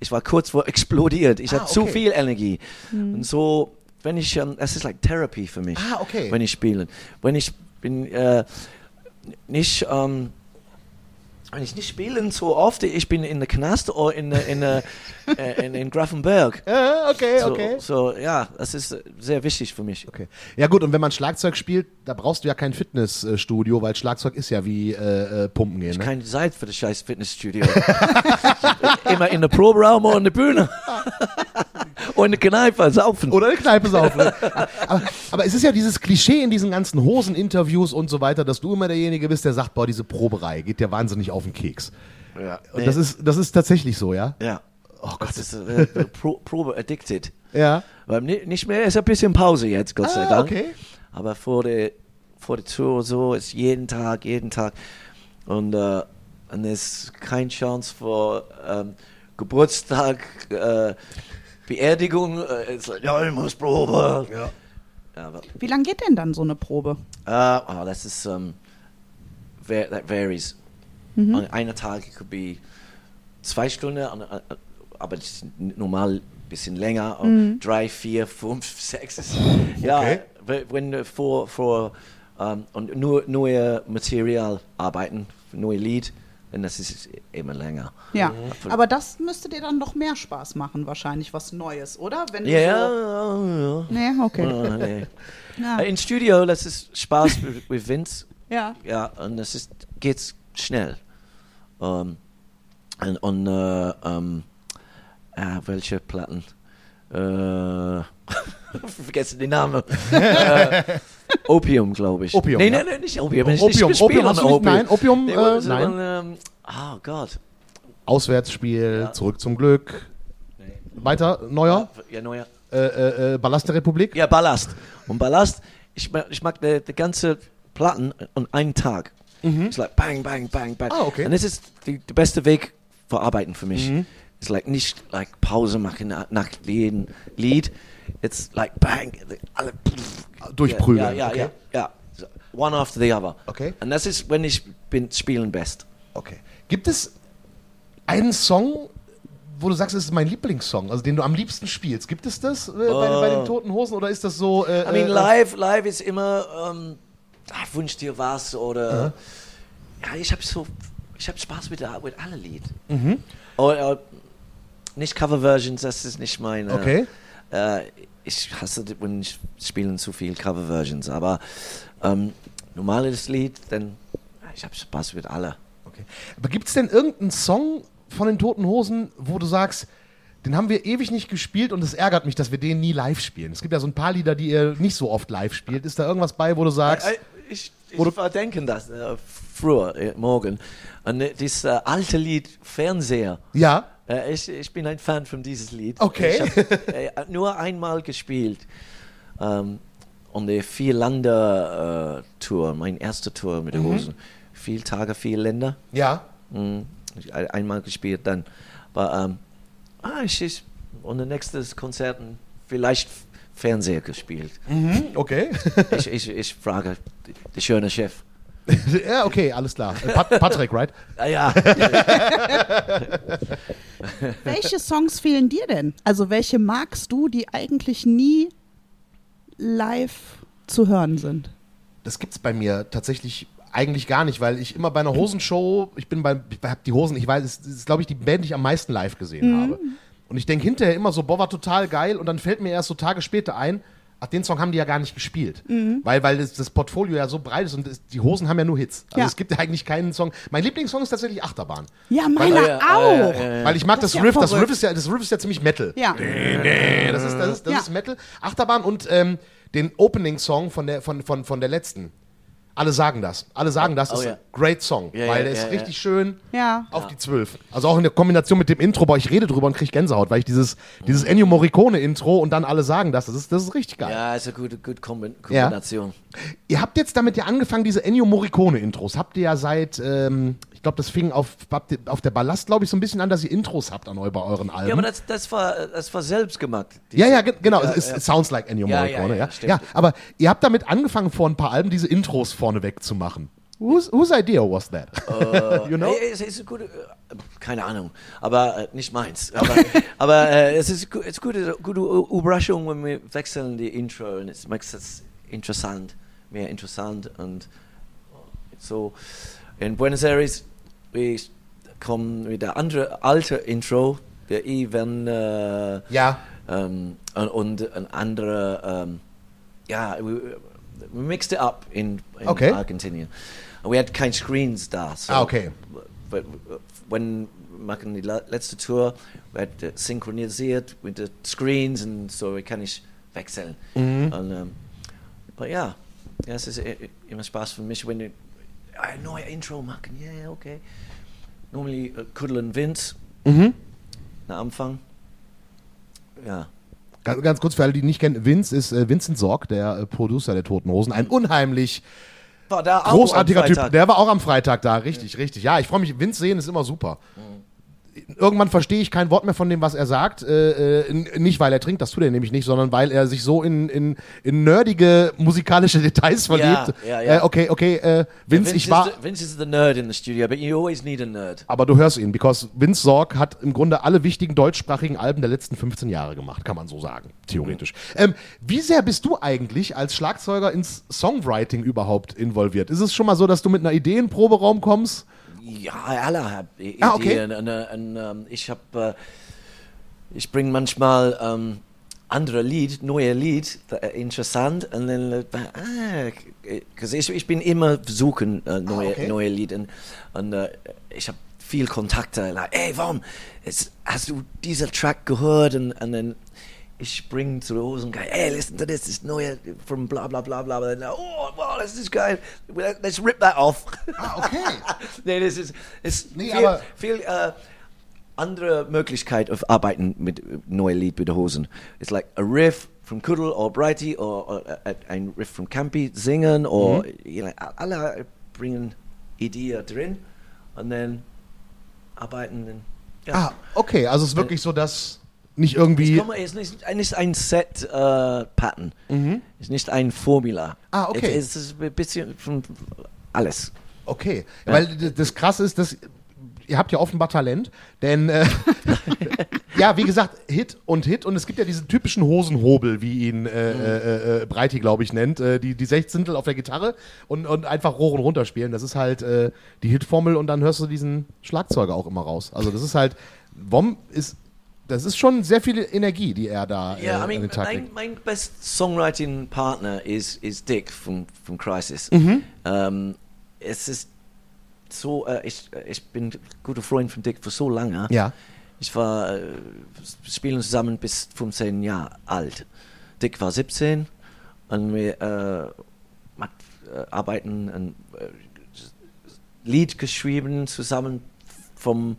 Ich war kurz vor explodiert. Ich Ah, habe zu okay. viel Energie. Und so, wenn ich, ähm, es ist like Therapy für mich. Ah, okay. Wenn ich spiele. Wenn ich bin äh, nicht, ähm, wenn ich nicht spielen so oft, ich bin in der Knast oder in, in, äh, in, in Grafenberg. Ja, okay, So, okay. so, ja, das ist sehr wichtig für mich. Okay. Ja gut, und wenn man Schlagzeug spielt, da brauchst du ja kein Fitnessstudio, weil Schlagzeug ist ja wie äh, äh, Pumpen gehen. Ne? Keine Zeit für das scheiß Fitnessstudio. Immer in der Proberaum oder in der Bühne. oder in der Kneipe, saufen. Oder eine Kneipe saufen. aber, aber es ist ja dieses Klischee in diesen ganzen Hosen-Interviews und so weiter, dass du immer derjenige bist, der sagt, boah, diese Proberei geht dir wahnsinnig auf den Keks. ja, Und das ist, das ist tatsächlich so, ja? ja. Oh Gott. Das ist äh, Pro Probe addicted. Ja. Weil ni- nicht mehr, ist ein bisschen Pause jetzt, Gott sei Ah, Dank. okay. Aber vor der, vor der Tour so ist jeden Tag, jeden Tag. Und, äh, und es ist keine Chance für ähm, Geburtstag, äh, Beerdigung. Äh, es ist like, ja, ich muss Probe. Ja. Aber, Wie lange geht denn dann so eine Probe? äh, oh, das ist, um, va that varies. An einer Tag could be zwei Stunden, aber das ist normal ein bisschen länger. und Drei, vier, fünf, sechs. Ist, ja, Okay. we- wenn wir vor, vor ähm, und nur neue Material arbeiten, neue Lied, dann das ist immer länger. Ja, Von- aber das müsste dir dann noch mehr Spaß machen, wahrscheinlich was Neues, oder? Wenn Ja, so ja, ja. Nee, okay. Ah, nee. Ja. In Studio, das ist Spaß mit, mit Vince. Ja. Ja, und das ist, geht schnell. Ähm, und und äh, ähm, äh, welche Platten? Äh, vergessen die Namen. äh, Opium, glaube ich. Opium, Nee, ja. nee, nee, nicht Opium. Ich, Opium, ich spiele Opium du nicht? Nein, Opium, Nee, äh, nein. Ähm, oh Gott. Auswärtsspiel, Ja. zurück zum Glück. Weiter, neuer. Ja, neuer. Äh, äh, äh, Ballast der Republik. Ja, Ballast. Und Ballast, ich, mag- ich mag die, die ganze Platten an einen Tag. It's like bang, bang, bang, bang. Mhm. Ah, okay. Und das ist der beste Weg für Arbeiten für mich. Mhm. It's like nicht like Pause machen nach jedem Lied. It's like bang, alle Durchprügeln. Ja, ja, okay. ja, One after the other. Okay. Und das ist, wenn ich bin spielen best. Okay. Gibt es einen Song, wo du sagst, es ist mein Lieblingssong, also den du am liebsten spielst? Gibt es das äh, bei, bei den Toten Hosen oder ist das so? Äh, I mean, äh, live, live ist immer, ähm, ah, wünsch dir was oder, ja, ich habe so, ich habe Spaß mit, mit allen Lied. Mhm. Oder, nicht Coverversions, das ist nicht mein. äh, Okay. Äh, ich hasse, wenn ich spielen zu viel Coverversions, aber ähm, normales Lied, dann ja, ich habe Spaß mit alle. Okay. Aber gibt es denn irgendeinen Song von den Toten Hosen, wo du sagst, den haben wir ewig nicht gespielt und es ärgert mich, dass wir den nie live spielen? Es gibt ja so ein paar Lieder, die ihr nicht so oft live spielt. Ist da irgendwas bei, wo du sagst, Äh, Ich, ich verdenke das äh, früher, äh, morgen. Und äh, dieses äh, alte Lied Fernseher. ja, Äh, ich, ich bin ein Fan von dieses Lied. Okay. Ich habe äh, nur einmal gespielt. Ähm, und der Vier-Länder-Tour, mein erster Tour mit Mhm. Hosen. Vier Tage, vier Länder. ja, Mhm. Einmal gespielt dann. Aber, ähm, ah, ich, ich, und das nächste Konzert vielleicht Fernseher gespielt. mhm, okay. ich, ich, ich frage der schöne Chef. ja, okay, alles klar. Pat Patrick, right? Ah, ja. Welche Songs fehlen dir denn? Also welche magst du, die eigentlich nie live zu hören sind? Das gibt's bei mir tatsächlich eigentlich gar nicht, weil ich immer bei einer Hosenshow, ich bin bei, ich hab die Hosen, ich weiß, es ist, glaube ich, die Band, die ich am meisten live gesehen habe. Und ich denke hinterher immer so, boah, war total geil und dann fällt mir erst so Tage später ein, ach, den Song haben die ja gar nicht gespielt. Weil, weil das, das Portfolio ja so breit ist und es, die Hosen haben ja nur Hits. Also Ja. es gibt ja eigentlich keinen Song. Mein Lieblingssong ist tatsächlich Achterbahn. Ja, meiner ja, ah, auch. ja. Weil ich mag das, Das ja Riff, das. Riff ist ja, das Riff ist ja ziemlich Metal. Ja. Das ist, das ist, das Ja. ist Metal. Achterbahn und ähm, den Opening-Song von der, von, von, von der letzten. Alle sagen das. Alle sagen das. Oh, ist ja. ein great Song. Ja, weil ja, der ist ja, richtig schön Ja. auf die Zwölf. Also auch in der Kombination mit dem Intro, aber ich rede drüber und kriege Gänsehaut, weil ich dieses, dieses Ennio Morricone-Intro und dann alle sagen das. Das ist, das ist richtig geil. ja, ist eine gute, gute Kombi- Kombination. Ihr habt jetzt damit ja angefangen, diese Ennio Morricone-Intros. Habt ihr ja seit, ähm, glaube, das fing auf, auf der Ballast, glaube ich, so ein bisschen an, dass ihr Intros habt an eu- bei euren Alben. Ja, aber das, das, war, das war selbst gemacht. Ja, ja, ge- genau. Ja, es, ja. sounds like Ennio Ja, Morricone, ja, ja. ja, stimmt. Ja, aber ihr habt damit angefangen, vor ein paar Alben diese Intros vorneweg zu machen. Whose, whose idea was that? you know? Es ist gute, äh, keine Ahnung, aber äh, nicht meins. Aber, aber äh, es ist gu- es ist gute, gute Überraschung, wenn wir wechseln die Intro und es macht es interessant, mehr interessant und so. In Buenos Aires wir kommen mit der andere alte Intro, der Even äh, Ja. ähm, und, und ein anderer, ähm, ja, we, we mixed it up in, in Okay. Argentinien. Und we had keine Screens da. So, Ah, okay. But when wir machen die le- letzte Tour, wir hat äh, synchronisiert mit den Screens und so kann ich wechseln. Mhm. Und, ähm, aber ja, ja, es ist immer Spaß für mich, wenn ein neues Intro machen. Ja, yeah, okay. Normally äh, Kuddel und Vince Mhm. am Anfang. Ja. Ganz, ganz kurz für alle, die nicht kennen, Vince ist äh, Vincent Sorg, der äh, Producer der Toten Hosen. Ein unheimlich großartiger Typ. Der war auch am Freitag da, richtig, richtig. Ja, ich freue mich. Vince sehen ist immer super. Irgendwann verstehe ich kein Wort mehr von dem, was er sagt. Äh, äh, nicht, weil er trinkt, das tut er nämlich nicht, sondern weil er sich so in, in, in nerdige musikalische Details verliebt. ja, ja. Äh, okay, okay, äh, Vince, ich war. The, Vince is the nerd in the studio, but you always need a nerd. Aber du hörst ihn, because Vince Sorg hat im Grunde alle wichtigen deutschsprachigen Alben der letzten 15 Jahre gemacht, kann man so sagen, theoretisch. Ähm, wie sehr bist du eigentlich als Schlagzeuger ins Songwriting überhaupt involviert? Ist es schon mal so, dass du mit einer Idee in den Proberaum kommst? Ja, alle haben Ideen. Ah, okay. Und, und, und, ähm, ich habe, äh, ich bringe manchmal ähm, andere Lied, neue Lied, äh, interessant. Und dann, äh, ah, äh, ich, ich bin immer suchen äh, neue, Ah, okay. neue Lieder. Und, und äh, ich habe viel Kontakte. Like, ey, warum? Ist, hast du diesen Track gehört? Und, und dann ich bringe zu Hosen geil, hey, listen to this, this neue from bla bla bla bla. bla. Oh, wow, das ist geil. Let's rip that off. Ah, okay. nee, das ist, ist Nee, viel, aber- viel äh, andere Möglichkeit auf Arbeiten mit neuen Lied mit den Hosen. It's like a riff from Kuddle or Brighty or, or äh, ein Riff from Campy singen or you know, alle bringen Ideen drin und dann arbeiten. dann- Ja. Ah, okay, also es ist wirklich so, dass nicht irgendwie. es ist nicht, nicht ein Set äh, Pattern. Es ist nicht ein Formula. Mhm. Ah, okay. Es ist ein bisschen von alles. Okay, weil d- das Krasse ist, dass ihr habt ja offenbar Talent, denn äh, ja, wie gesagt, Hit und Hit und es gibt ja diesen typischen Hosenhobel, wie ihn äh, äh, äh, Breiti, glaube ich, nennt, äh, die, die Sechzehntel auf der Gitarre und, und einfach hoch und runter spielen. Das ist halt äh, die Hitformel und dann hörst du diesen Schlagzeuger auch immer raus. Also das ist halt, Wom ist, das ist schon sehr viel Energie, die er da äh, Yeah, I an mean, den Tag my, legt. my best songwriting partner is is Dick from from Crisis. Mhm. Ähm, es ist so, äh, ich, ich bin guter Freund von Dick für so lange. Ja. Ich war äh, spielen zusammen bis 15 Jahre alt. Dick war 17 und wir äh, äh, arbeiten ein äh, Lied geschrieben zusammen vom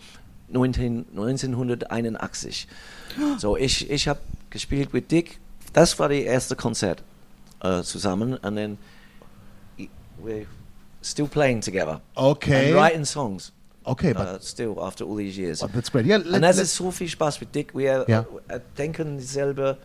19, 1981. So, ich, ich habe gespielt mit Dick. Das war das erste Konzert äh, zusammen. Und dann we're still playing together. Okay. And writing songs. Okay, but uh, still after all these years. That's great. Yeah, let- und das ist so viel Spaß mit Dick. Wir Ja. äh, denken dieselbe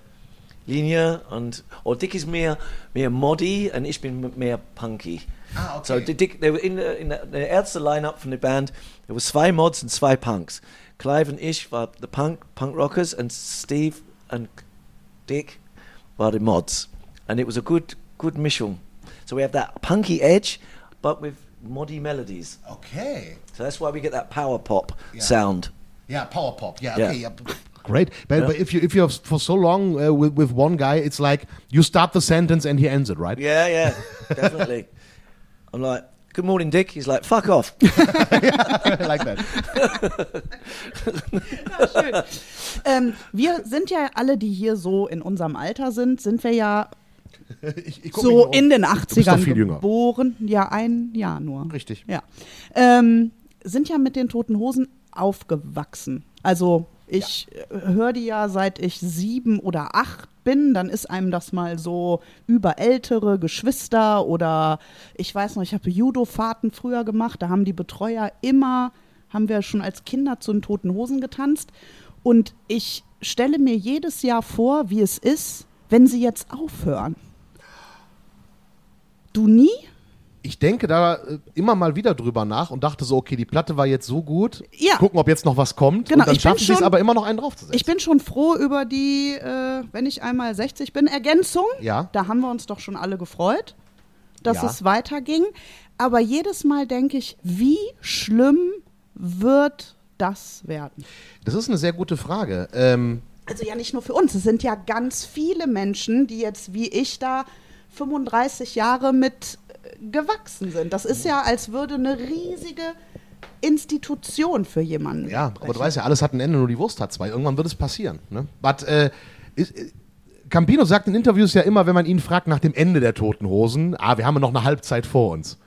Linie und oh, Dick ist mehr mehr Moddy und ich bin mehr punky. Ah, okay. So Dick, there were in, der- in der, der erste Line-up von der Band, there were zwei Mods and zwei Punks. Clive und ich war the Punk Punk Rockers and Steve and Dick were the Mods. And it was a good good Mischung. So we have that punky edge, but with moddy melodies. okay. So that's why we get that power pop Yeah. sound. Yeah, power pop. Yeah, Yeah. okay. Yeah. Great, but, Yeah. but if you if you're for so long uh, with with one guy, it's like you start the sentence and he ends it, right? Yeah, yeah, definitely. I'm like, good morning, Dick. He's like, fuck off. I like that. Ähm, wir sind ja alle, die hier so in unserem Alter sind, sind wir ja Ich, ich so um. in den bist doch 80ern viel jünger. geboren. Ja, ein Jahr nur. Richtig. Ja. Ähm, sind ja mit den Toten Hosen aufgewachsen. Also ich äh, höre die ja seit ich sieben oder acht bin, dann ist einem das mal so über ältere Geschwister oder ich weiß noch, ich habe Judo-Fahrten früher gemacht, da haben die Betreuer immer, haben wir schon als Kinder zu den Toten Hosen getanzt und ich stelle mir jedes Jahr vor, wie es ist, wenn sie jetzt aufhören. Du nie? Ich denke da äh, immer mal wieder drüber nach und dachte so, okay, die Platte war jetzt so gut. Ja. Gucken, ob jetzt noch was kommt. Genau, und dann schaffen sie es aber immer noch einen draufzusetzen. Ich bin schon froh über die, äh, wenn ich einmal 60 bin, Ergänzung. Ja. Da haben wir uns doch schon alle gefreut, dass Ja. es weiterging. Aber jedes Mal denke ich, wie schlimm wird das werden? das ist eine sehr gute Frage. Ähm, Also ja nicht nur für uns, es sind ja ganz viele Menschen, die jetzt wie ich da 35 Jahre mit gewachsen sind. Das ist ja, als würde eine riesige Institution für jemanden. ja, aber du brechen. weißt ja, alles hat ein Ende, nur die Wurst hat zwei. Irgendwann wird es passieren. Ne? But, äh, ist, äh, Campino sagt in Interviews ja immer, wenn man ihn fragt nach dem Ende der Toten Hosen, ah, wir haben ja noch eine Halbzeit vor uns.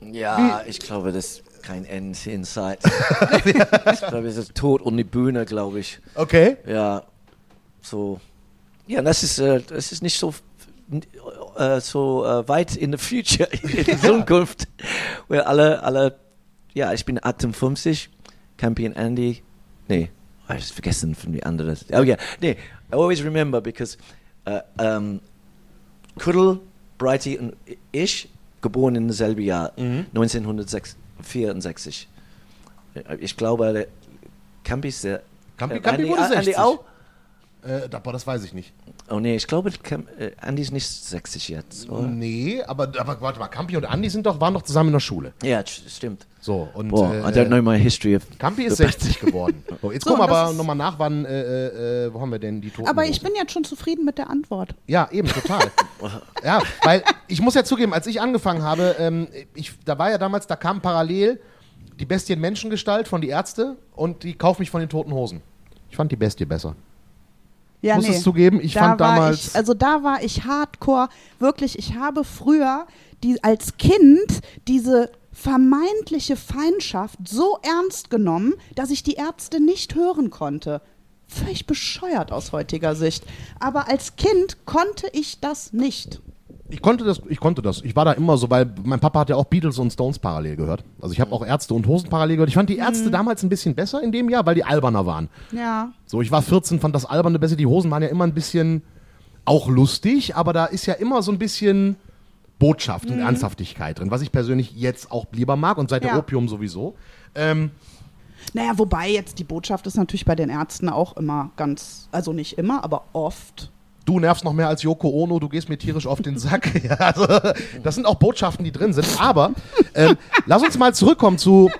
Ja, ich glaube, das ist kein End in Sight. ich glaube, es ist tot und die Bühne, glaube ich. Okay. Ja, so. Ja, das ist, äh, das ist nicht so, äh, so äh, weit in the future, in der Zukunft. Weil alle, alle, ja, ich bin 58, Campy und Andy, nee, hab ich vergessen von die anderen. Oh ja, nee, I always remember because äh, ähm, Kuddel, Brighty und ich, geboren in dasselbe Jahr, 1964. Ich glaube, Campy ist der. Campi- äh, Campi Andy, wurde Andy 60. auch? Äh, das weiß ich nicht. Oh nee, ich glaube, Cam, äh, Andy ist nicht 60 jetzt, oder? Nee, aber, aber warte mal, Campi und Andi sind doch, waren doch zusammen in der Schule. Ja, st- stimmt. So, und Boah, äh, I don't know my history of. Campi ist 60 geworden. So, jetzt So, gucken wir aber nochmal nach, wann, äh, äh, wo haben wir denn die Toten Aber ich bin jetzt schon zufrieden mit der Antwort. Ja, eben, total. ja, weil ich muss ja zugeben, als ich angefangen habe, ähm, ich, da war ja damals, da kam parallel die Bestien Menschengestalt von die Ärzte und die Kauf mich von den Toten Hosen. Ich fand die Bestie besser. Ja, muss nee. es zugeben. Ich da fand damals. Ich, also da war ich hardcore. Wirklich, ich habe früher die, als Kind diese vermeintliche Feindschaft so ernst genommen, dass ich die Ärzte nicht hören konnte. Völlig bescheuert aus heutiger Sicht. Aber als Kind konnte ich das nicht. Ich konnte das, ich konnte das. Ich war da immer so, weil mein Papa hat ja auch Beatles und Stones parallel gehört. Also ich habe auch Ärzte und Hosen parallel gehört. Ich fand die Ärzte damals ein bisschen besser in dem Jahr, weil die alberner waren. Ja. So, ich war 14, fand das alberne besser. Die Hosen waren ja immer ein bisschen auch lustig, aber da ist ja immer so ein bisschen Botschaft und Ernsthaftigkeit drin, was ich persönlich jetzt auch lieber mag und seit der Ja. Opium sowieso. Ähm, Naja, wobei jetzt die Botschaft ist natürlich bei den Ärzten auch immer ganz, also nicht immer, aber oft. Du nervst noch mehr als Yoko Ono, du gehst mir tierisch auf den Sack. Ja, also, das sind auch Botschaften, die drin sind. Aber ähm, lass uns mal zurückkommen zu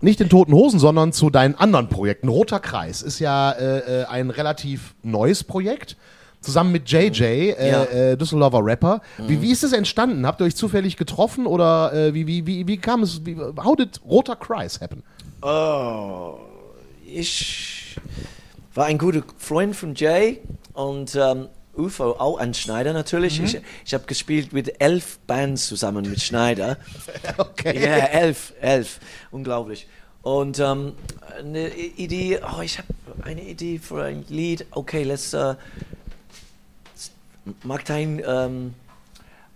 nicht den Toten Hosen, sondern zu deinen anderen Projekten. Roter Kreis ist ja äh, äh, ein relativ neues Projekt. Zusammen mit JJ, äh, Ja. äh, Düsseldorfer Rapper. Wie, wie ist es entstanden? Habt ihr euch zufällig getroffen oder äh, wie, wie, wie, wie kam es? Wie, how did Roter Kreis happen? Oh, ich war ein guter Freund von Jay und ähm, UFO, auch an Schneider natürlich. Ich, ich habe gespielt mit elf Bands zusammen mit Schneider. Okay. Ja, elf, elf. Unglaublich. Und ähm, eine Idee, oh, ich habe eine Idee für ein Lied. Okay, let's, äh, macht ein ähm,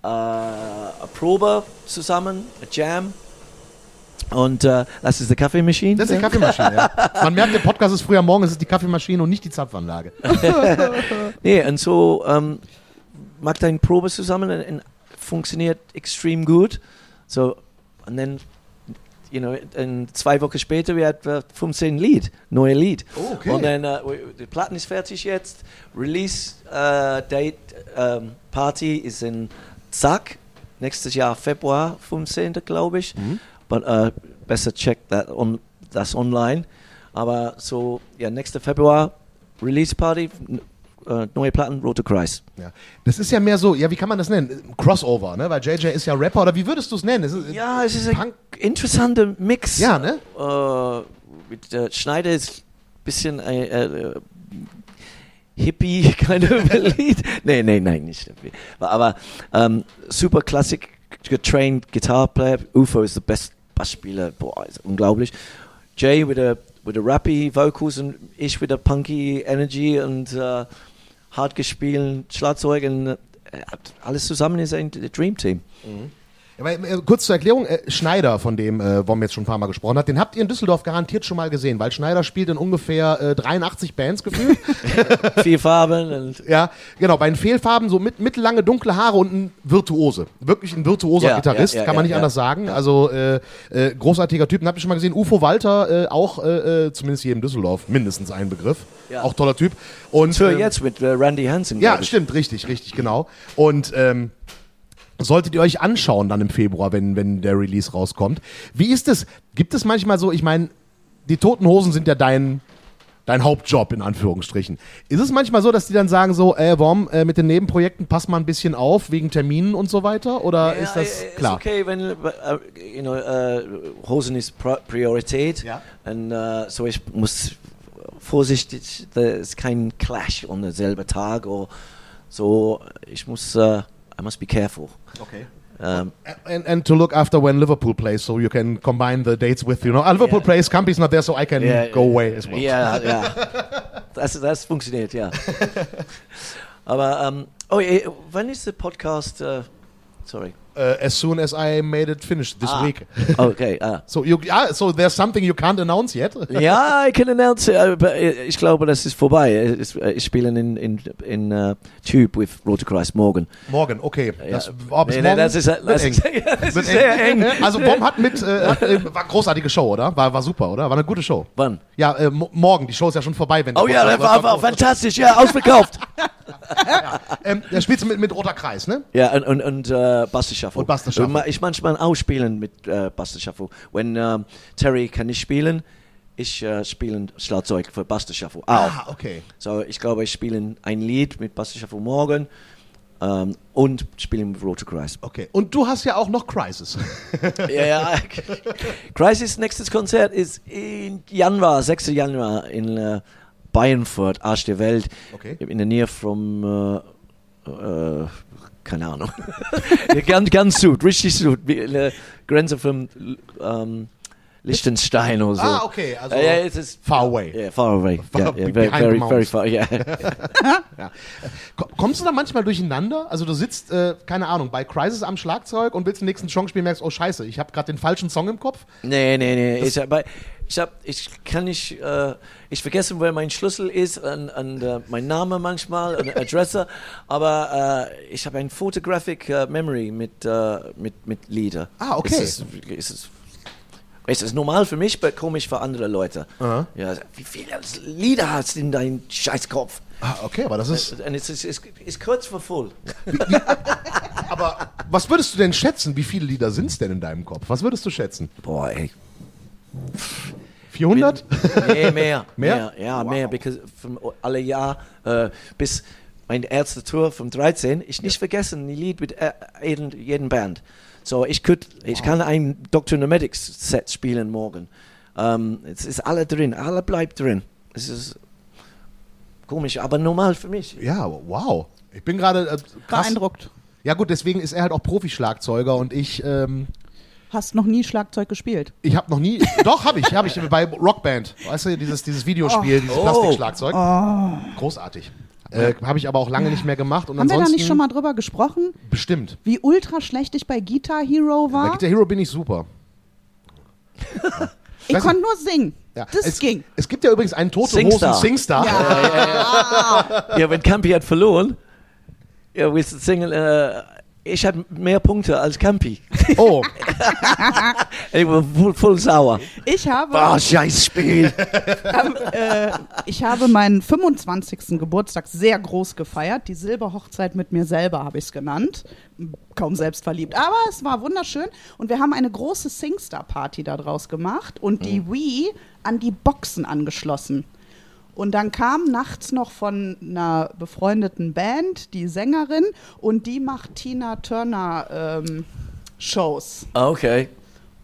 äh, Probe zusammen, eine Jam. Und äh, das ist die Kaffeemaschine. Das ist die Kaffeemaschine, ja. Man merkt, der Podcast ist früher morgen, es ist die Kaffeemaschine und nicht die Zapfanlage. Nee, und so ähm, macht ein Probe zusammen und, und funktioniert extrem gut. So, und dann, you know, und zwei Wochen später, wir hatten 15 Lied, neue Lied. Oh, okay. Und dann, äh, die Platten ist fertig jetzt. Release äh, Date ähm, Party ist in Zack, nächstes Jahr Februar 15. glaube ich. Mhm. But, äh, besser check that on, das online. Aber so, ja, nächster Februar Release Party, äh, neue Platten, Rote Kreis. Ja. Das ist ja mehr so, ja, wie kann man das nennen? Crossover, ne? Weil JJ ist ja Rapper, oder wie würdest du es nennen? Es ist, Ja, es ist ein interessanter Mix. Ja, ne? Äh, mit, äh, Schneider ist ein bisschen äh, äh, Hippie kind of Lied. nee, nee, nein, nicht. Aber ähm, super Classic getrained Guitar Player. UFO ist der beste Bassspieler. Boah, ist unglaublich. Jay with a with a rappy vocals und ich with a punky Energy und äh, hart gespielt Schlagzeug und äh, alles zusammen ist ein Dream Team. Ja, weil, äh, kurz zur Erklärung, äh, Schneider, von dem äh, Wom jetzt schon ein paar Mal gesprochen hat, den habt ihr in Düsseldorf garantiert schon mal gesehen, weil Schneider spielt in ungefähr äh, 83 Bands gefühlt. Vier Farben und ja, genau, bei den Fehlfarben so mit, mittellange dunkle Haare und ein Virtuose. Wirklich ein virtuoser Ja, Gitarrist, ja, ja, kann man nicht anders sagen. Also äh, äh, großartiger Typ. Den habt ihr schon mal gesehen. UFO Walter, äh, auch äh, äh, zumindest hier in Düsseldorf, mindestens ein Begriff. Ja. Auch toller Typ. Und Tour ähm, jetzt mit äh, Randy Hansen. Ja, stimmt, richtig, richtig, genau. Und ähm, solltet ihr euch anschauen dann im Februar, wenn, wenn der Release rauskommt. Wie ist es? Gibt es manchmal so, ich meine, die Toten Hosen sind ja dein, dein Hauptjob in Anführungsstrichen. Ist es manchmal so, dass die dann sagen so, äh, Wom, äh, mit den Nebenprojekten pass mal ein bisschen auf, wegen Terminen und so weiter? Oder ist das äh, klar? Ist okay, wenn, äh, you know, äh, Hosen ist Priorität. Ja. Und äh, so ich muss vorsichtig, da ist kein Clash an derselben Tag oder so. Ich muss, äh, I must be careful. Okay. Ähm, And, and to look after when Liverpool plays, so you can combine the dates with, you know, ah, Liverpool Yeah. plays, Campy's not there, so I can ja, go away as well. Ja, ja. Das, das funktioniert, ja. Aber, ähm, oh, when is the Podcast? Äh, sorry. Uh, as soon as I made it finished this Ah. week. Okay, ah. So you, ah, so there's something you can't announce yet. Ja, I can announce it, aber äh, ich glaube, das ist vorbei. Äh, Ich spiele in, in, in uh, Tube with Rote Kreis morgen. Morgen, okay. Das, Ja. oh, bis Nee, nee, das ist, wird das eng. ist, ja, das Wird ist sehr eng. Also Bomb hat mit, äh, hat, äh, war großartige Show, oder? War, war super, oder? War eine gute Show. Wann? Ja, äh, mo morgen, die Show ist ja schon vorbei. Wenn Oh ja, war, läuft. war fantastisch, ja, ausverkauft. Ähm, da spielst du mit, mit Roter Kreis, ne? ja, und, und, und äh, Buster Shuffle. Und Buster Shuffle. ma- Ich manchmal auch spielen mit äh, Buster Shuffle. Wenn ähm, Terry kann nicht spielen, ich äh, spiele Schlagzeug für Buster Shuffle auch. Ah, okay. So, ich glaube, ich spiele ein Lied mit Buster Shuffle morgen ähm, und spielen mit Rote Kreis. Okay. Und du hast ja auch noch Crisis. ja, ja. Crisis nächstes Konzert ist in Januar, 6. Januar in äh, Bayernfurt, Arsch der Welt, Okay. in der Nähe von, äh, äh, keine Ahnung, ja, ganz, ganz süd, richtig äh, Grenze von ähm, Liechtenstein oder so. Ah, okay, also Äh, ja, es ist far away. Yeah, far away. Far- yeah, yeah, very, very, very far. Yeah. Ja. Ko- Kommst du da manchmal durcheinander? Also du sitzt, äh, keine Ahnung, bei Crisis am Schlagzeug und willst den nächsten Song spielen, merkst, oh scheiße, ich habe gerade den falschen Song im Kopf. nee, nee, nee. Ich, hab, ich, hab, ich kann nicht, äh, ich vergesse, wer mein Schlüssel ist und, und äh, mein Name manchmal, und Adresse, aber äh, ich habe ein Photographic äh, Memory mit, äh, mit, mit Lieder. Ah, okay. Es ist, es ist, es ist normal für mich, aber komisch für andere Leute. Ja, wie viele Lieder hast du in deinem Scheißkopf? Ah, okay, aber das ist. Und es ist, es ist kurz vor voll. Aber was würdest du denn schätzen? Wie viele Lieder sind es denn in deinem Kopf? Was würdest du schätzen? Boah, ey. 400? Nee, mehr. Mehr? Ja, mehr. Because von alle Jahr äh, bis meine erste Tour vom 13, ich nicht vergessen, die Lied mit äh, jeden, jeden Band. So, ich, könnt, ich kann ein Dr. Nomadics Set spielen morgen. Ähm, es ist alle drin, alle bleibt drin. Es ist komisch, aber normal für mich. Ja, wow. Ich bin gerade äh. Beeindruckt. Ja gut, deswegen ist er halt auch Profischlagzeuger und ich, ähm, Hast noch nie Schlagzeug gespielt. ich habe noch nie, doch habe ich, habe ich bei Rockband, weißt du, dieses, dieses Videospiel, dieses Oh. Plastikschlagzeug. Großartig. Äh, habe ich aber auch lange nicht mehr gemacht und Haben wir da nicht schon mal drüber gesprochen, bestimmt. wie ultra schlecht ich bei Guitar Hero Bei war? Guitar Hero bin ich super. ich weiß konnte nur singen. Ja. Das es, ging. Es gibt ja übrigens einen Tote Singstar. Hosen Singstar. Ja, wenn Campi hat verloren, ja, wir singen, äh, ich habe mehr Punkte als Campi. Oh, Ich war voll, voll sauer. Ich habe, Boah, scheiß Spiel. äh, ich habe meinen 25. Geburtstag sehr groß gefeiert. Die Silberhochzeit mit mir selber habe ich es genannt. Kaum selbst verliebt. Aber es war wunderschön. Und wir haben eine große Singstar-Party daraus gemacht und die Wii an die Boxen angeschlossen. Und dann kam nachts noch von einer befreundeten Band die Sängerin und die macht Tina Turner ähm, Shows. Okay.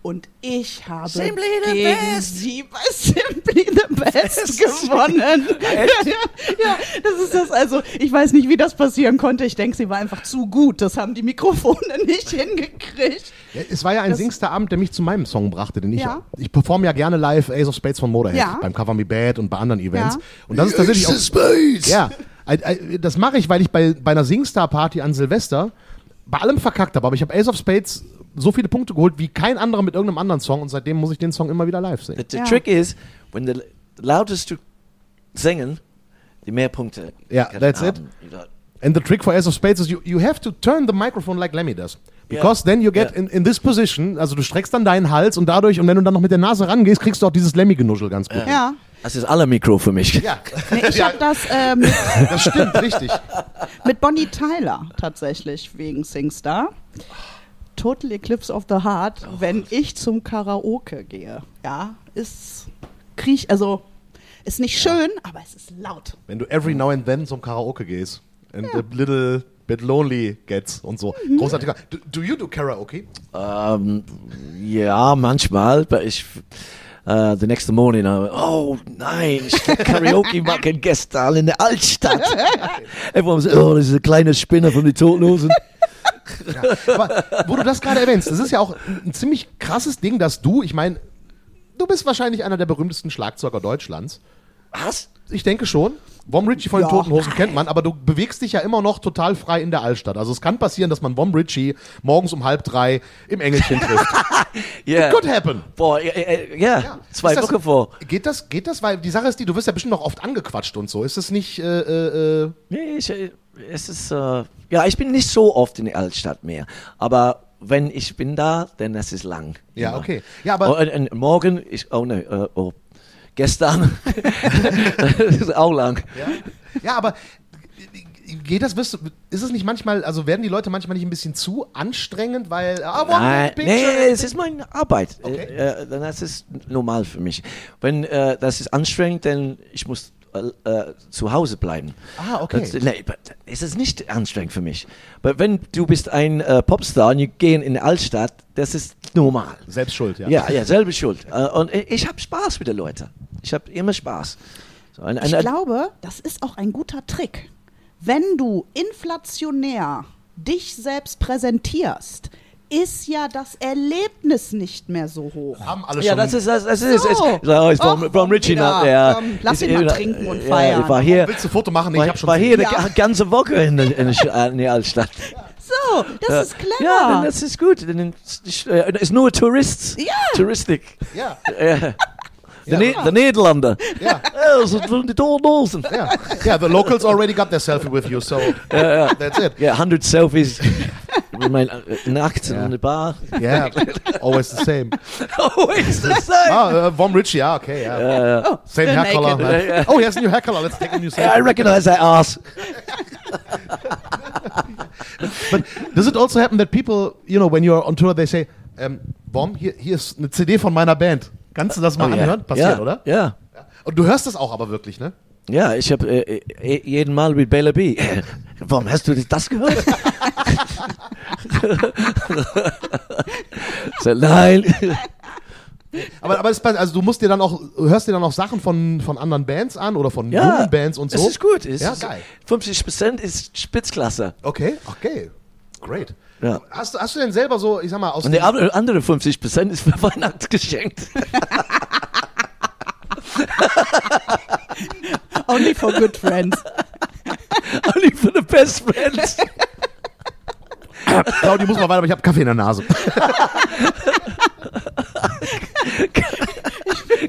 Und ich habe Simply the gegen best. sie bei Simply the Best gewonnen. ja, das ist das. Also, ich weiß nicht, wie das passieren konnte. Ich denke, sie war einfach zu gut. Das haben die Mikrofone nicht hingekriegt. Ja, es war ja ein Das- Singstar-Abend, der mich zu meinem Song brachte, denn ich, Ja. ich performe ja gerne live Ace of Spades von Motorhead Ja. beim Cover Me Bad und bei anderen Events. Ja. Und das ist tatsächlich auch. Ja, I- I- das mache ich, weil ich bei, bei einer Singstar-Party an Silvester bei allem verkackt habe. Aber ich habe Ace of Spades so viele Punkte geholt wie kein anderer mit irgendeinem anderen Song und seitdem muss ich den Song immer wieder live singen. the Ja. trick is, when the loudest you singen, die mehr Punkte. Ja, können that's it. haben. Know, And the trick for Ace of Spades is you, you have to turn the microphone like Lemmy does. Because then you get Ja. in, in this position, also du streckst dann deinen Hals und dadurch, und wenn du dann noch mit der Nase rangehst, kriegst du auch dieses Lemmy-Genuschel ganz gut. Ja. Das ist alle Mikro für mich. Ja, Nee, ich habe das äh, mit, das stimmt, richtig. mit Bonnie Tyler tatsächlich wegen Singstar. Total Eclipse of the Heart, wenn ich zum Karaoke gehe. Ja, ist kriech, also ist nicht schön, aber es ist laut. Wenn du every now and then zum Karaoke gehst and a little bit lonely gets und so. Großartig. Do, do you do Karaoke? Ähm, ja, manchmal, aber ich. Uh, the next morning, I, oh nein, ich Karaoke machen gestern in der Altstadt. Everyone was, oh, das ist ein kleiner Spinner von den Toten Hosen. Aber wo du das gerade erwähnst, das ist ja auch ein, ziemlich krasses Ding, dass du, ich meine, du bist wahrscheinlich einer der berühmtesten Schlagzeuger Deutschlands. Was? Ich denke schon. Vom Ritchie von den Ja. Toten Hosen kennt man, aber du bewegst dich ja immer noch total frei in der Altstadt. Also es kann passieren, dass man Vom Ritchie morgens um halb drei im Engelchen trifft. Yeah. Could happen. Boah, ja, ja, ja, zwei Wochen vor. Geht das, geht das? Weil die Sache ist die, du wirst ja bestimmt noch oft angequatscht und so. Ist das nicht, äh, äh, äh, Nee, ich, äh, es ist, äh, ja, ich bin nicht so oft in der Altstadt mehr. Aber wenn ich bin da, dann das ist lang. ja, Immer. okay. Ja, aber oh, und, und morgen, ich, oh ne, äh, oh, gestern, das ist auch lang. Ja, aber geht das, wirst du, ist es nicht manchmal, also werden die Leute manchmal nicht ein bisschen zu anstrengend, weil, ah, Nein, nee, es ist meine Arbeit. Okay. Äh, äh, das ist normal für mich. Wenn äh, das ist anstrengend, dann ich muss äh, zu Hause bleiben. Ah, okay. Das, nee, es ist nicht anstrengend für mich. Aber wenn du bist ein äh, Popstar und wir gehen in die Altstadt, das ist normal. Selbst schuld, ja. Ja, ja, selbe Schuld. Äh, und ich, ich habe Spaß mit den Leuten. Ich habe immer Spaß. So, ein, Ich ein, glaube, das ist auch ein guter Trick. Wenn du inflationär dich selbst präsentierst, ist ja das Erlebnis nicht mehr so hoch. Haben alle ja, schon. das ist das, das ist So. es. So, ist vom, Och, vom Richie nach. Komm, lass ist ihn mal trinken und ja, feiern. Ich war hier, Willst du ein Foto machen? Nee, war, ich hab schon war hier Ja. ga- ganze Woche in, der- in, der- in der Altstadt. So, das ist clever. Ja, das ist gut. Dann ist, äh, ist nur Tourist. Ja. Touristik. Ja, Ja. Der, ne der Nederlander. ja, Ja, das sind die Dornosen. ja. Yeah, the locals already got their selfie with you, so that's it. Ja, 100 Selfies. Mit meinen äh, nackt in der Bar. Yeah, always the same. Oh, ist das sein? Ah, uh, Vom Richie, yeah, okay, yeah. oh, Same hair color. naked. man. Oh, he has a new hair color. Let's take a new selfie. Yeah, I recognize that ass. But does it also happen that people, you know, when you're on tour, they say, um, Bom, hier, hier ist eine CD von meiner Band. Kannst du das mal Oh, ja. anhören? Passiert, oder? Ja. Ja. Und du hörst das auch aber wirklich, ne? Ja, ich habe äh, äh, jeden Mal mit Bella B. Warum hast du das gehört? so, nein. Aber, aber es, passt- also du musst dir dann auch, hörst dir dann auch Sachen von, von anderen Bands an oder von Ja, jungen Bands und so. Es ist gut. Es Ja, ist, geil. 50% ist Spitzklasse. Okay, okay. Great. Ja. Hast, du- hast du denn selber so, ich sag mal, aus Und der andere, andere 50% ist für Weihnachten geschenkt. Only for good friends. Only for the best friends. Claudia, muss mal weiter, aber ich habe Kaffee in der Nase.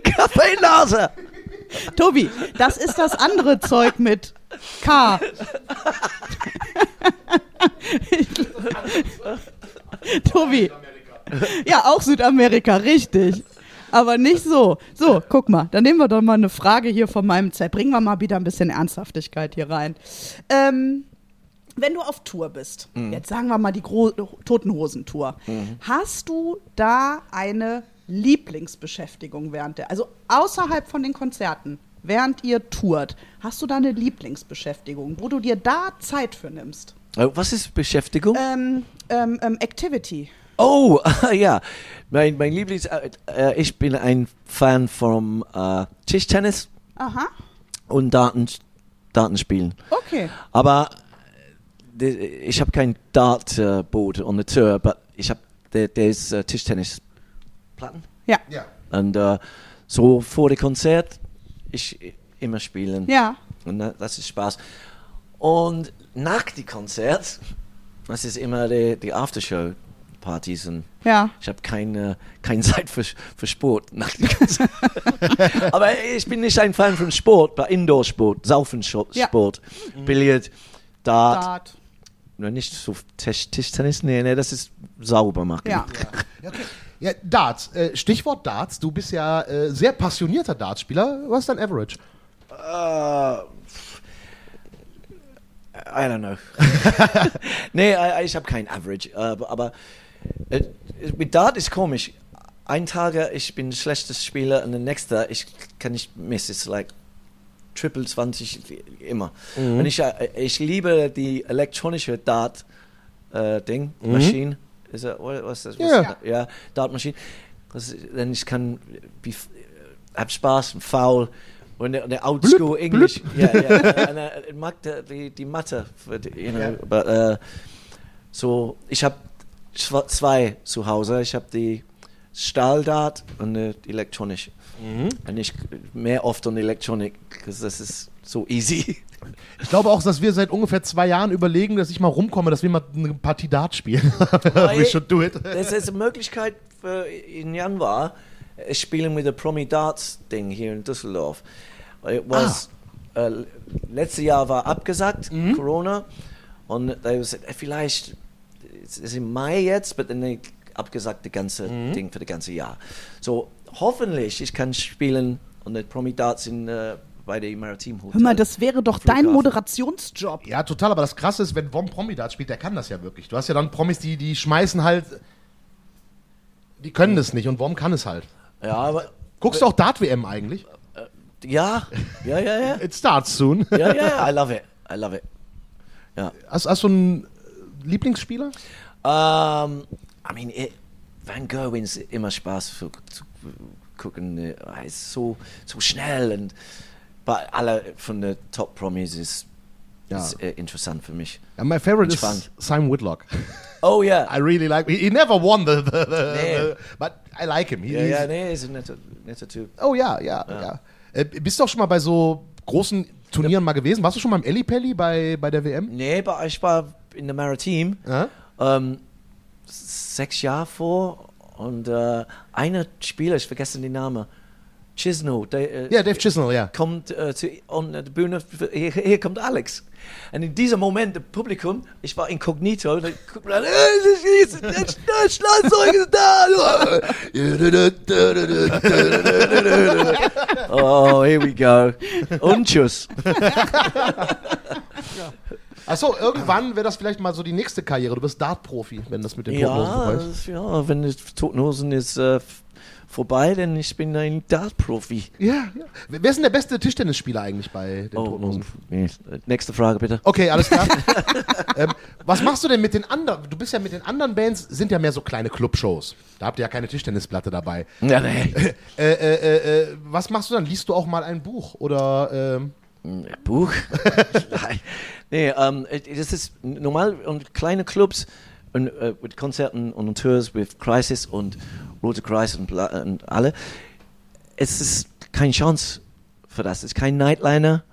Kaffeenase. Tobi, das ist das andere Zeug mit K. Tobi. Ja, auch Südamerika, richtig. Aber nicht so. So, guck mal, dann nehmen wir doch mal eine Frage hier von meinem Zeit. Bringen wir mal wieder ein bisschen Ernsthaftigkeit hier rein. Ähm, wenn du auf Tour bist, jetzt sagen wir mal die Gro Toten Hosen Tour, hast du da eine Lieblingsbeschäftigung während der, also außerhalb von den Konzerten, während ihr tourt, hast du da eine Lieblingsbeschäftigung, wo du dir da Zeit für nimmst? Oh, Was ist Beschäftigung? Ähm, ähm, ähm, Activity. Oh, ja. Mein, mein Lieblings... Äh, äh, ich bin ein Fan vom äh, Tischtennis Aha, und Daten, Datenspielen. okay. Aber äh, ich habe kein Dartboot on the tour, aber ich habe der der ist äh, Tischtennisplatten Ja, Ja. und äh, so vor dem Konzert ich i- immer spielen ja. und da- das ist Spaß. Und nach dem Konzert, das ist immer die, die Aftershow Partys und Ja. ich habe keine, keine Zeit für, für Sport. Aber ich bin nicht ein Fan von Sport, bei Indoor-Sport, Saufensport, Ja. Billard, Dart. Dart. Nicht so Tisch, Tischtennis, nee, nee, das ist sauber machen. Ja. Ja, okay. ja Darts. Äh, Stichwort Darts. Du bist ja äh, sehr passionierter Dartspieler. Was ist dein Average? Uh, I don't know. nee, ich habe kein Average, äh, aber, aber mit Dart ist komisch. Ein Tag ich bin der schlechteste Spieler und der nächste ich kann nicht miss. It's like Triple 20 immer. Und ich, äh, ich liebe die elektronische Dart äh, Ding, Maschine. Ist er, was das? Ja. ja, Dart Maschine. Das, denn ich kann, be- hab Spaß, faul. Und der, der Old Blüpp, School English, ja, ja, und, äh, ich mag die, die, Mathe, you know, Ja. but, äh, so, ich habe zwei zu Hause, ich habe die Stahldart und die elektronische. Und ich mehr oft an Elektronik, because das ist so easy. Ich glaube auch, dass wir seit ungefähr zwei Jahren überlegen, dass ich mal rumkomme, dass wir mal eine Partie Dart spielen. We should do it. Das ist eine Möglichkeit für in Januar. Ich spiele mit der Promi Darts Ding hier in Düsseldorf. It was, äh, letztes Jahr war abgesagt, Corona. Und da was, äh, vielleicht, es ist im Mai jetzt, aber dann abgesagt das ganze Ding für das ganze Jahr. So, hoffentlich, ich kann spielen und der Promi Darts in, äh, bei der Maritim Hotel. Hör mal, das wäre doch dein. Moderationsjob. Ja, total, aber das Krasse ist, wenn Vom Promi Dart spielt, der kann das ja wirklich. Du hast ja dann Promis, die, die schmeißen halt, die können das nicht und Vom kann es halt. Ja, aber, Guckst du auch Dart-WM eigentlich? ja, ja, ja, ja. It starts soon. Ja, ja, ja, I love it. I love it. Ja. Hast, hast du einen äh, Lieblingsspieler? Um, I mean, it, Van Gerwen ist immer Spaß für, zu gucken. äh, Er ist so, so schnell und bei alle von den Top Promis ist, Ja. ist äh, interessant für mich. And my favorite is Entspannt. Simon Whitlock. Oh ja. I really like. He, he never won the, the, the, Nee. the but I like him. He, Ja, ja, nee, ist ein netter, netter Typ. Oh ja, ja, ja. Äh, bist du auch schon mal bei so großen Turnieren mal gewesen? Warst du schon mal im Ellipelli bei, bei der WM? Nee, aber ich war in der Maritim Ja? ähm, sechs Jahre vor und äh, einer Spieler, ich vergesse den Namen, Chisno, der, äh, Ja, Dave Chisnell, ja. kommt äh, zu, on der Bühne, hier, hier kommt Alex. Und in diesem Moment, das Publikum, ich war inkognito, äh, das Schlagzeug ist da. oh, here we go. Und tschüss. Achso, irgendwann wäre das vielleicht mal so die nächste Karriere. Du bist Dart-Profi, wenn das mit den Toten Hosen Ja, vorbei ist. ja, wenn die Totenhosen ist äh, vorbei, denn ich bin ein Dart-Profi. Ja, ja. Wer ist denn der beste Tischtennisspieler eigentlich bei den Oh, Toten Hosen? nee. Nächste Frage bitte. Okay, alles klar. ähm, was machst du denn mit den anderen? Du bist ja mit den anderen Bands, sind ja mehr so kleine Clubshows. Da habt ihr ja keine Tischtennisplatte dabei. Ja, nee. Äh, äh, äh, äh, was machst du dann? Liest du auch mal ein Buch? Oder ähm, Buch? Nee, ähm, das ist normal und kleine Clubs und äh, mit Konzerten und Tours mit Crisis und Rote Kreis und, und alle. Es ist keine Chance für das. Es ist kein Nightliner.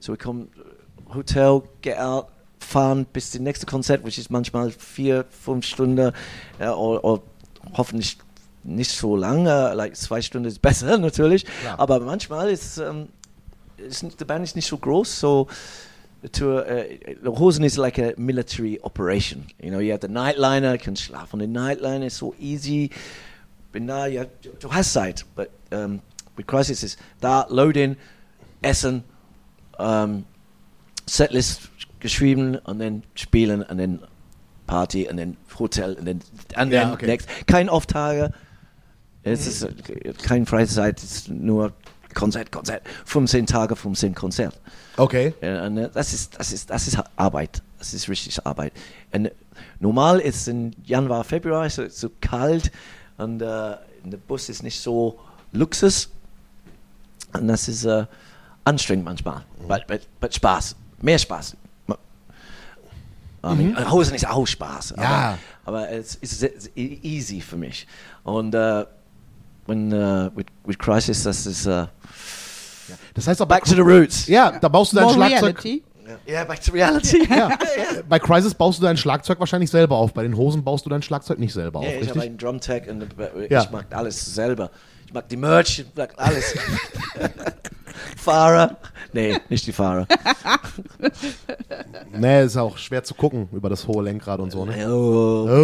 So wir kommen äh, Hotel, get out, fahren bis zum nächsten Konzert, which ist manchmal vier, fünf Stunden ja, oder, oder hoffentlich nicht so lange, like zwei Stunden ist besser natürlich, Klar. aber manchmal ist, ähm, ist die Band ist nicht so groß, so the tour, uh, Hosen is like a military operation. You know, you have the nightliner, you can schlafen on the nightliner, it's so easy. Bin da, ja, du, du hast Zeit, but um, with Crisis ist da, Loading, Essen, um, Setlist geschrieben und dann spielen und dann Party und dann Hotel und dann and Ja, then okay. next. Kein Auftage, es ist kein Freizeit, es ist nur Konzert, Konzert, 15 Tage, 15 Konzert. okay. Und, äh, das ist, das ist, das ist Arbeit. Das ist richtig Arbeit. Und normal ist es in Januar, Februar so, so kalt und äh, der Bus ist nicht so Luxus. Und das ist äh, anstrengend manchmal. Aber but, Spaß. Mehr Spaß. I mean, Hosen ist auch Spaß. Ja. Aber, aber es ist sehr, sehr easy für mich. Und äh, when, äh, with, with Crisis, das ist äh, Das heißt aber, back to the roots. ja, da baust du dein More Schlagzeug. reality. Yeah, back to reality. Ja. Bei Crisis baust du dein Schlagzeug wahrscheinlich selber auf. Bei den Hosen baust du dein Schlagzeug nicht selber auf, Ja, ich habe einen Drumtech und äh, Ja. ich mag alles selber. Ich mag die Merch, ich mag alles. Fahrer. Nee, nicht die Fahrer. Nee, ist auch schwer zu gucken über das hohe Lenkrad und so, ne? Oh. Oh.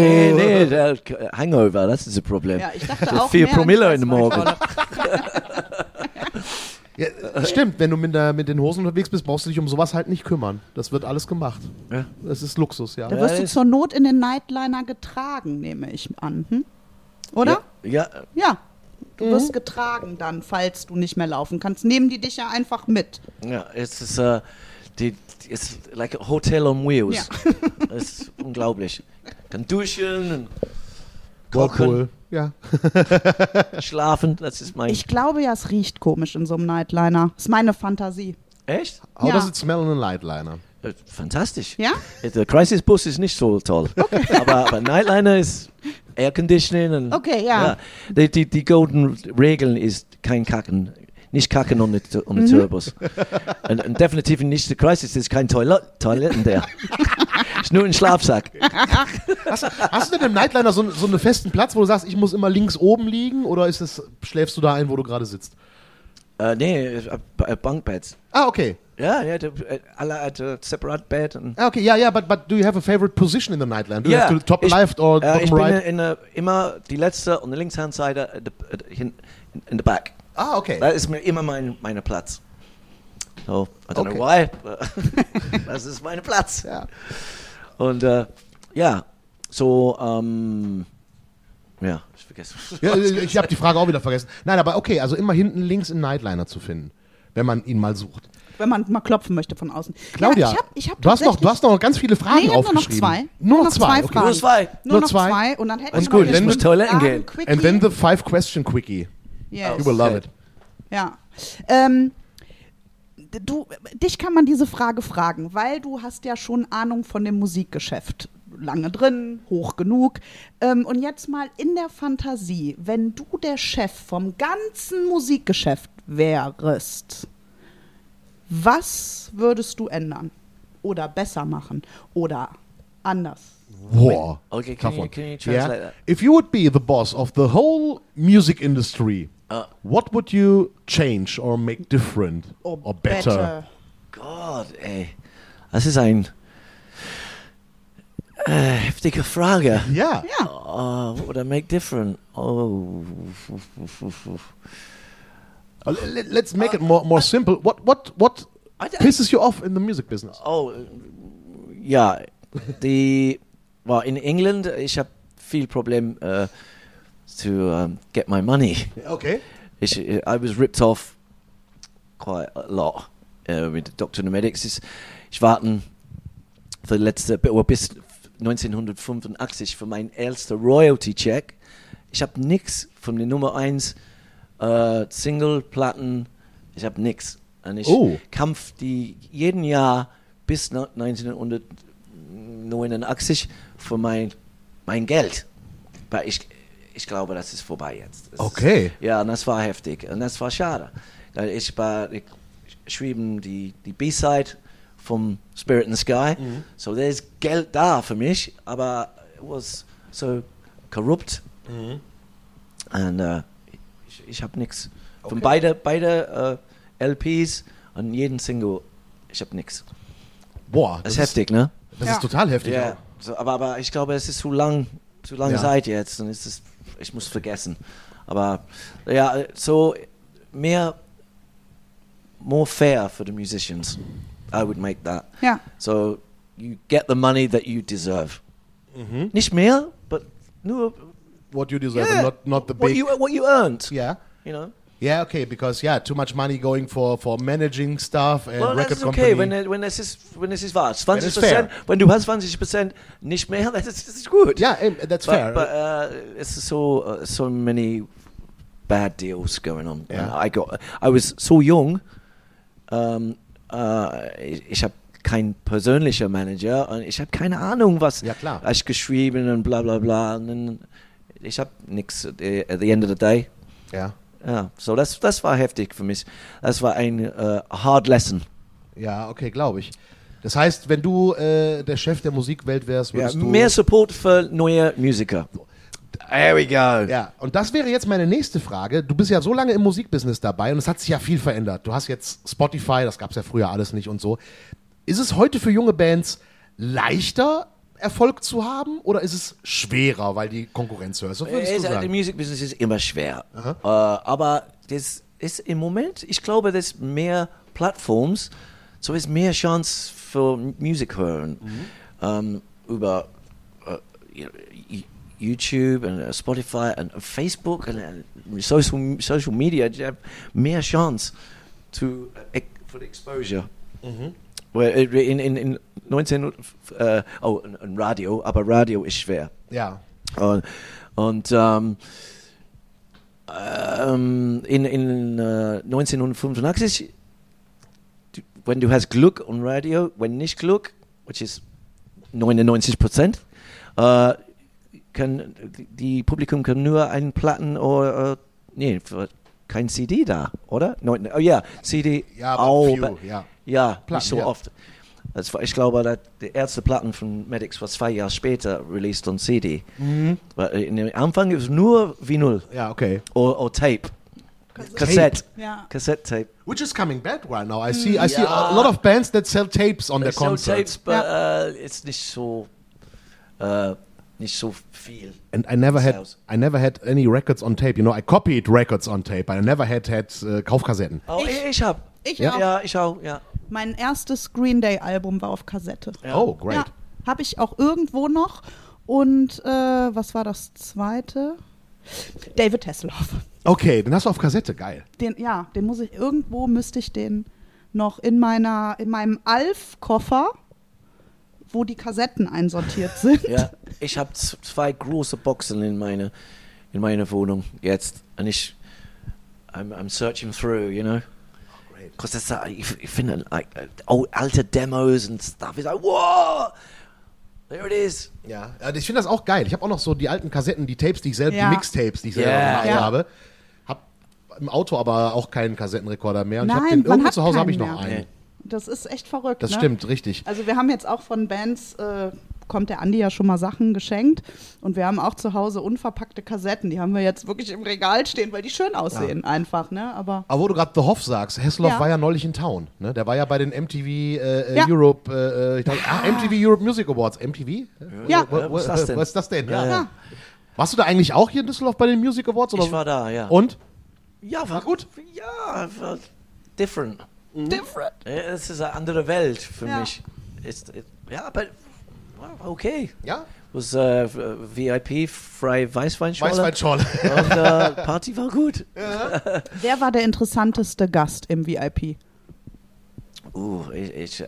Nee, nee, der Hangover, das ist das Problem. Ja, ich dachte Der auch vier mehr Promille in den Morgen. Ja, stimmt, wenn du mit, der, mit den Hosen unterwegs bist, brauchst du dich um sowas halt nicht kümmern. Das wird alles gemacht. Ja. Das ist Luxus, ja. Da Ja, wirst du zur Not in den Nightliner getragen, nehme ich an. Hm? Oder? Ja, Ja. Du wirst getragen dann, falls du nicht mehr laufen kannst. Nehmen die dich ja einfach mit. ja, ja es ist, äh, die, ist like a hotel on wheels. Das ist unglaublich. Kann duschen, und kochen, Whirlpool. Ja. schlafen, das ist mein... Ich glaube ja, es riecht komisch in so einem Nightliner. Ist meine Fantasie. Echt? How Ja. does it smell in a Lightliner? Äh, Fantastisch. Ja? Der Crisis Bus ist nicht so toll. Aber, aber Nightliner ist Air Conditioning. Und, Okay, ja. Die, die, die Golden Regeln ist kein Kacken. Nicht kacken ohne, ohne Mhm. Turbos. Und, und definitiv nicht der Crisis ist kein Toilet, Toiletten der. ist nur ein Schlafsack. Hast du denn im Nightliner so, so einen festen Platz, wo du sagst, ich muss immer links oben liegen oder ist es, schläfst du da ein, wo du gerade sitzt? Äh, nee, äh, äh, Bunkbeds. Ah, okay. Ja, ja, die, äh, alle hat ein separate Bed. Ah, okay, ja, ja, but, but do you have a favorite position in the Nightliner? Do you have to top ich- left or äh, ich bottom bin right? in der, immer die letzte und die Linkshandseite äh, äh, hin- in the back. Ah, okay. Das ist mir immer mein mein Platz. So, I don't Okay. know why, but das ist mein Platz. Ja. Und äh, ja, so, ähm, ja, ich vergesse. Ja, ich habe die Frage auch wieder vergessen. Nein, aber okay, also immer hinten links im Nightliner zu finden, wenn man ihn mal sucht. Wenn man mal klopfen möchte von außen. Claudia, ja, ich hab, ich hab du, hast noch, du hast noch ganz viele Fragen Nee, ich hab nur noch aufgeschrieben. zwei. Nur noch zwei. Fragen. Nur zwei. Nur, Nur noch zwei? zwei. Und dann hätte Ist ich gut, noch du- Toiletten gehen. And then the five question quickie. Yes. You will love it. Ja. Ähm, du, dich kann man diese Frage fragen, weil du hast ja schon Ahnung von dem Musikgeschäft. Lange drin, hoch genug. Ähm, und jetzt mal in der Fantasie, wenn du der Chef vom ganzen Musikgeschäft wärst, was würdest du ändern? Oder besser machen? Oder anders? Wow. Okay, can Tough you- one. can you translate yeah. that? If you would be the boss of the whole music industry, Uh. what would you change or make different Or, or better? Gott, ey. Das ist ein äh, heftige Frage. Yeah. Ja. What would I make different? Oh. Uh, let- Let's make it more more simple. What what what pisses you off in the music business? Oh, ja. Die, well, in England, ich habe viel Problem uh, to um, get my money. Okay. Ich, I was ripped off quite a lot uh, mit Dr. Nomadics. Ich, ich warten für letzte, bis 1985 für meinen ersten Royalty-Check. Ich habe nix von der Nummer 1 äh, Single-Platten. Ich habe nix. Und ich Oh. kämpfe die jeden Jahr bis na- 1989 für mein, mein Geld. Aber ich, ich glaube, das ist vorbei jetzt. Das Okay. Ist, ja, und das war heftig. Und das war schade. Ich, war, ich schrieben die, die B-Side vom Spirit in the Sky. So there's Geld da für mich, aber it was so korrupt. Und äh, ich, ich habe nichts. Von Okay. beide, beide äh, LPs und jeden Single, ich habe nichts. Boah, Das ist heftig, ne? Das Ja. ist total heftig. Ja, so, aber, aber ich glaube, es ist zu lang, zu lange Ja. Zeit jetzt und es ist, ich muss vergessen. Aber ja, so mehr, more fair for the musicians. I would make that. Ja. So you get the money that you deserve. Mhm. Nicht mehr, but nur What you deserve, yeah, and not not the what big. you what you earned. yeah. You know. Yeah, okay, because yeah, too much money going for for managing stuff and Well, record ist okay, company. wenn, wenn es ist, wenn es ist wahr. 20 ist fair. Prozent, wenn du hast 20 Prozent nicht mehr, das ist, das ist gut. yeah, eh, that's but, fair. But uh, it's so uh, so many bad deals going on. Yeah. I got I was so young. Um, uh, ich ich habe kein persönlicher Manager und ich habe keine Ahnung, was Ja, klar. ich geschrieben und bla bla bla. Und ich habe nichts at the at the end of the day. ja, Ja, so das das war heftig für mich. Das war ein uh, hard lesson. ja, okay, glaube ich. Das heißt, wenn du äh, der Chef der Musikwelt wärst, Ja, würdest du mehr Support für neue Musiker. There we go. Ja, und das wäre jetzt meine nächste Frage. Du bist ja so lange im Musikbusiness dabei und es hat sich ja viel verändert. Du hast jetzt Spotify, das gab es ja früher alles nicht und so. Ist es heute für junge Bands leichter, Erfolg zu haben oder ist es schwerer, weil die Konkurrenz höher ist? Was würdest du Es- äh, sagen? Die Music Business ist immer schwer. Äh, aber das ist im Moment, ich glaube, dass mehr Plattforms, so ist mehr Chance für Musik hören. Ähm, über äh, YouTube und äh, Spotify und Facebook und äh, Social, Social Media, die haben mehr Chance to, äh, for the exposure. Well, in, in, in 19, äh, oh, und- und Radio, aber Radio ist schwer. ja. Und, und ähm, ähm, in, in äh, 1985, du- wenn du hast Glück und Radio, wenn nicht Glück, which is 99 Prozent, äh, kann die Publikum kann nur einen Platten oder äh, nee, für- kein CD da, oder? Neun, oh ja, CD. Ja, aber oh, few, ja. ja, Platten, nicht so ja. oft. Das war, ich glaube, dass die erste Platten von Medics war zwei Jahre später released on CD. Mhm. Weil in dem Anfang ist es nur Vinyl Ja, okay. oder, Tape. Cassette. Ja. Cassette Tape. Which is coming back right now. I see I see Ja. a lot of bands that sell tapes on their They sell concerts. tapes, but uh, it's nicht so, uh, nicht so viel. And I never had Sales. I never had any records on tape. You know, I copied records on tape, but I never had had äh, Kaufkassetten. Oh, Ich- ich, ich hab. Ich Ja. auch. Ja, ich auch, ja. Mein erstes Green Day Album war auf Kassette. Ja. Oh, great. Ja, habe ich auch irgendwo noch. Und äh, was war das zweite? David Hasselhoff. Okay, den hast du auf Kassette, geil. Den, ja, den muss ich irgendwo müsste ich den noch in meiner in meinem Alf-Koffer, wo die Kassetten einsortiert sind. Ja, ich habe zwei große Boxen in meiner in meiner Wohnung jetzt und ich I'm, I'm searching through, you know. Because there's that, you, you find like uh, old alter demos and stuff. It's like, whoa, there it is. Ja, also ich finde das auch geil. Ich habe auch noch so die alten Kassetten, die Tapes, die ich selber, Ja. die Mixtapes, die ich selber Ja. gemacht Ja. habe. Hab im Auto aber auch keinen Kassettenrekorder mehr. Und ich hab Nein, den, man irgendwo hat zu Hause habe ich noch mehr. einen. Das ist echt verrückt. Das ne? stimmt, richtig. Also wir haben jetzt auch von Bands, äh, kommt der Andi ja schon mal Sachen geschenkt und wir haben auch zu Hause unverpackte Kassetten. Die haben wir jetzt wirklich im Regal stehen, weil die schön aussehen einfach, ne? Aber Aber wo du gerade The Hoff sagst, Hesselhoff Ja. war ja neulich in Town. Ne? Der war ja bei den MTV äh, äh, Ja. Europe, äh, ich glaub, ah, MTV Europe Music Awards. MTV? Ja. Ja, was ist das denn? Was ist das denn? Ja. Ja, ja. Warst du da eigentlich auch hier in Düsseldorf bei den Music Awards? Oder? Ich war da, ja. Und? Ja, war gut. Ja, war different. Different. Ja, Es ist eine andere Welt für Ja. mich. Ist, ja, aber okay. Ja? Was äh, VIP, frei Weißweinschorle. Weißweinschorle. Und äh, Party war gut. Wer war der interessanteste Gast im VIP? Ooh, ich, ich, uh,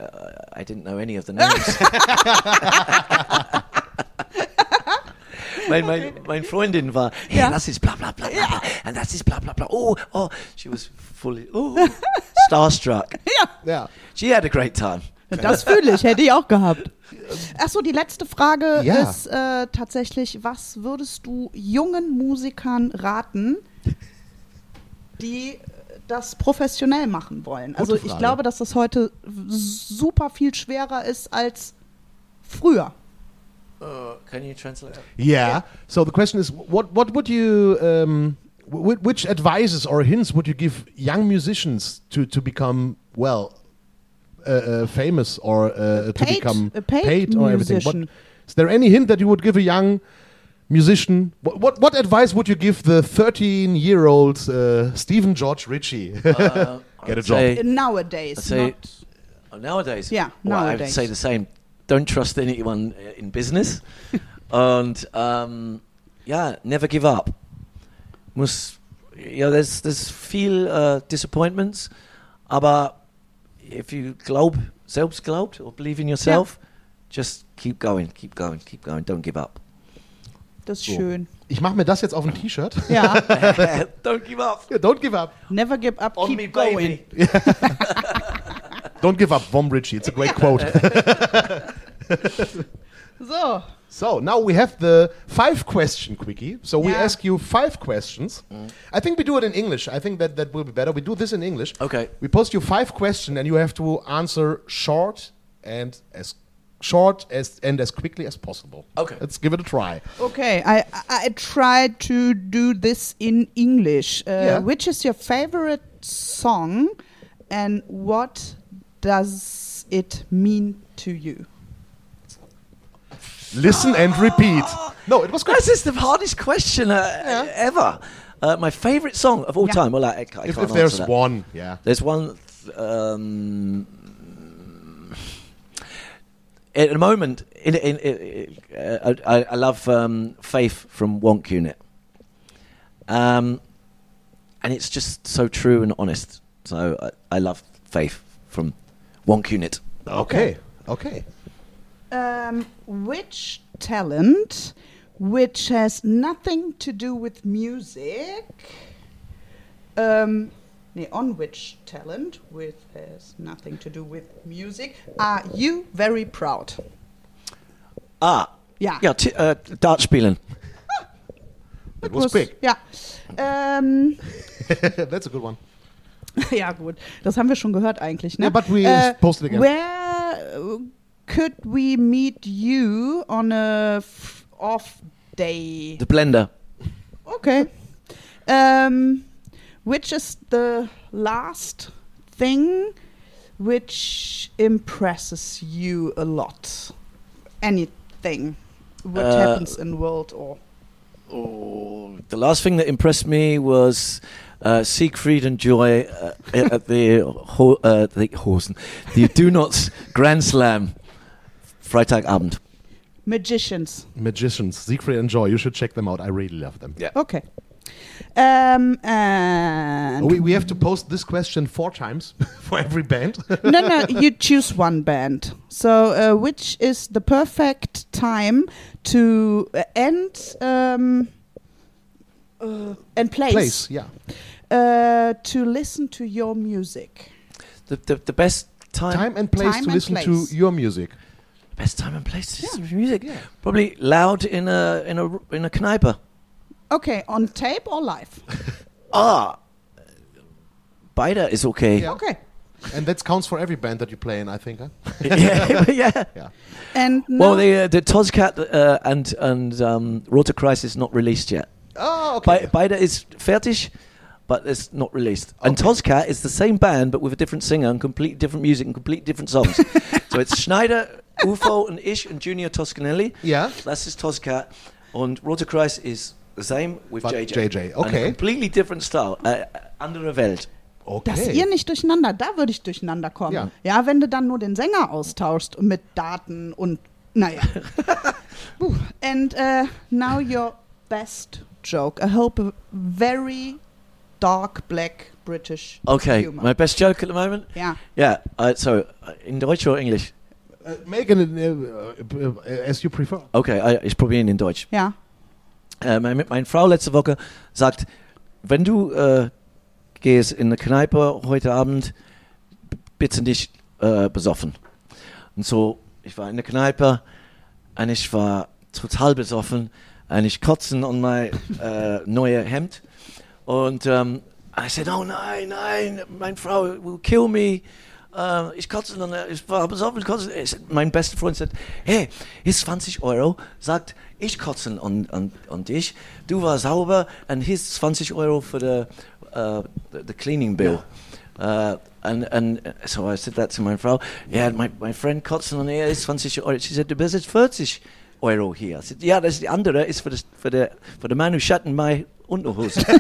I didn't know any of the names. mein, mein, mein Freundin war, hey, Ja. das ist bla bla bla, bla, bla and das ist bla bla bla. Oh, oh, she was fully, oh, starstruck. ja. She had a great time. Das fühle ich, hätte ich auch gehabt. Achso, die letzte Frage Ja. ist äh, tatsächlich, was würdest du jungen Musikern raten, die das professionell machen wollen? Also ich glaube, dass das heute super viel schwerer ist als früher. Uh, can you translate? Yeah. So the question is, what what would you, um, which advices or hints would you give young musicians to to become well, uh, uh, famous or uh, to Paid- become a paid or everything? What, musician. is there any hint that you would give a young musician? What what, what advice would you give the 13 year old uh, Stephen George Ritchie? Uh, Get a I'd job. Nowadays. Say- not- Oh, nowadays? Yeah, well, I would say the same. Don't trust anyone uh, in business. and um, yeah, never give up. Muss, yeah, there's there's feel uh, disappointments, aber if you glaub, selbst glaubt or believe in yourself, just keep going, keep going, keep going. Don't give up. Das ist So. schön. Ich mache mir das jetzt auf ein T-Shirt. Ja, Don't give up. Yeah, Don't give up. never give up, On keep me, going. baby. Don't give up, Vom Ritchie. It's a great quote. So, So now we have the five question quickie. So we Yeah. ask you five questions. I think we do it in English. I think that that will be better. We do this in English. Okay. We post you five questions and you have to answer short and as short as and as quickly as possible. Okay. Let's give it a try. okay, I, I, I tried to do this in English. Uh, Yeah. Which is your favorite song and what does it mean to you? Listen and repeat. No, it was good. This is the hardest question uh, ever. Uh, my favorite song of all Yeah. time. Well, I, I can't If, answer if there's that. one, yeah. There's one. th- Um, at the moment, in, in, in, uh, I, I love um, Faith from Wonk Unit, um, and it's just so true and honest. So I, I love Faith from Wonk Unit. Okay. Okay. Um, which talent, which has nothing to do with music, um, nee, on which talent, which has nothing to do with music, are you very proud? Ah, Ja. yeah, t- uh, Dart spielen. That was quick. Ja. Ähm, That's a good one. ja, gut. Das haben wir schon gehört eigentlich, ne? Yeah, but we Äh, post it again. Where uh, could we meet you on a f- off day? The Blender. Okay. Um, which is the last thing which impresses you a lot? Anything. What Uh, happens in world or Oh, the last thing that impressed me was uh, Siegfried and Joy uh, at the ho- uh, the Horsen, the Do Nots Grand Slam, Freitagabend. magicians? Magicians, Siegfried and Joy. You should check them out. I really love them. Yeah. Okay. Um, and We, we have to post this question four times for every band. no, no, you choose one band. So, uh, which is the perfect time to uh, end um, uh, and place, Place, yeah. Uh, to listen to your music? the, the, the best time, Time and place Time to and listen to your music. Best time and place to listen to music. Probably loud in a in a in a Kneipe. Okay, on tape or live? Ah, beider is okay. Yeah. Okay. And that counts for every band that you play in, I think. Huh? yeah, yeah. And Well, the uh, the Toscat uh, and and um, Roter Kreis is not released yet. Oh, okay. Be- Beider is fertig, but it's not released. And Toscat is the same band, but with a different singer and completely different music and completely different songs. so it's Schneider, UFO, and Ish and Junior Toscanelli. Yeah. That's his Toscat. And Roter Kreis is the same with But JJ. JJ, And okay. a completely different style. Uh, andere Welt. okay. Dass ihr nicht durcheinander, da würde ich durcheinander kommen. Ja. Ja. wenn du dann nur den Sänger austauschst mit Daten und naja. And uh, now your best joke. I hope a very dark black British Okay, humor. my best joke at the moment? ja. Yeah, uh, so uh, in Deutsch or English? Uh, make it uh, uh, as you prefer. Okay, I, ich probiere ihn in Deutsch. Ja. Äh, meine, meine Frau letzte Woche sagt, wenn du äh, gehst in eine Kneipe heute Abend, bitte nicht äh, besoffen. Und so, ich war in der Kneipe und ich war total besoffen und ich kotzen an mein äh, neues Hemd und ähm, I said, oh nein, nein, meine Frau will kill me. Äh, ich kotze und äh, ich war besoffen, ich kotze. Ich, mein bester Freund sagt, hey, ist 20 Euro, sagt, ich kotzen an, an, an dich, du war sauber und hier ist 20 Euro für the, uh, the, the cleaning bill. Uh, and and so I said that to my Frau. Yeah, my, my friend kotzen on here is 20 Euro. She said, du bist jetzt 40 Euro hier. I said, ja, das ist die andere, ist für, das, für, der, für den Mann who shut in my Unterhose.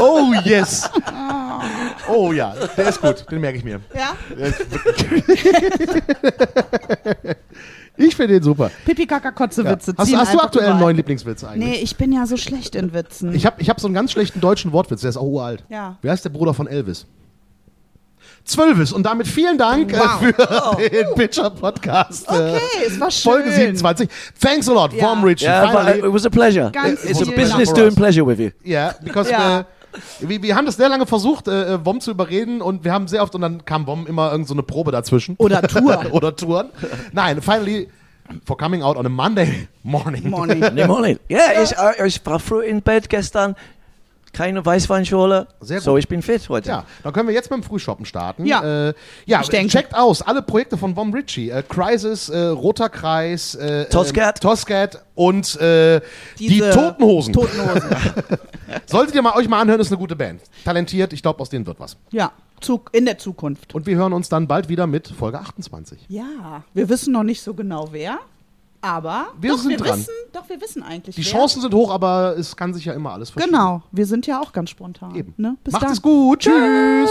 Oh, yes. Oh ja, der ist gut, den merke ich mir. Ja? Ich finde den super. Pipi Kaka Kotze Ja. Witze. Hast, ziehen hast du aktuell einen neuen Lieblingswitz eigentlich? Nee, ich bin ja so schlecht in Witzen. Ich habe ich hab so einen ganz schlechten deutschen Wortwitz, der ist auch uralt. Ja. Wie heißt der Bruder von Elvis? Zwölvis. Und damit vielen Dank Wow. äh, für den Pitcher Podcast. äh, okay, es war schön. Folge 27. Thanks a lot, Ja. Vom Richie. yeah, but it was a pleasure. Ganz It's a business doing pleasure with you. Ja, because Ja. Äh, wir, wir haben das sehr lange versucht, äh, Wom zu überreden und wir haben sehr oft, und dann kam Wom immer irgend so eine Probe dazwischen. Oder Tour. Oder Touren. Nein, finally, for coming out on a Monday morning. Morning. Nee, morning. Ja, ich, äh, ich war früh in Bett gestern. Keine Weißweinschorle. Sehr gut. So, ich bin fit heute. Ja, dann können wir jetzt mit dem Frühshoppen starten. Ja. äh, ja Ich denke. checkt aus alle Projekte von Vom Ritchie. Äh, Crisis, äh, Roter Kreis, äh, Toscat. äh, Toscat und äh, die Totenhosen. Totenhosen. Solltet ihr mal, euch mal anhören, ist eine gute Band. Talentiert, ich glaube, aus denen wird was. ja, Zug in der Zukunft. Und wir hören uns dann bald wieder mit Folge 28. Ja, wir wissen noch nicht so genau wer, aber Wir doch, sind wir dran. wissen, doch wir wissen eigentlich Die wer. Chancen sind hoch, aber es kann sich ja immer alles verschieben. Genau, wir sind ja auch ganz spontan. Eben. Ne? Bis Macht dann. es gut. Tschüss.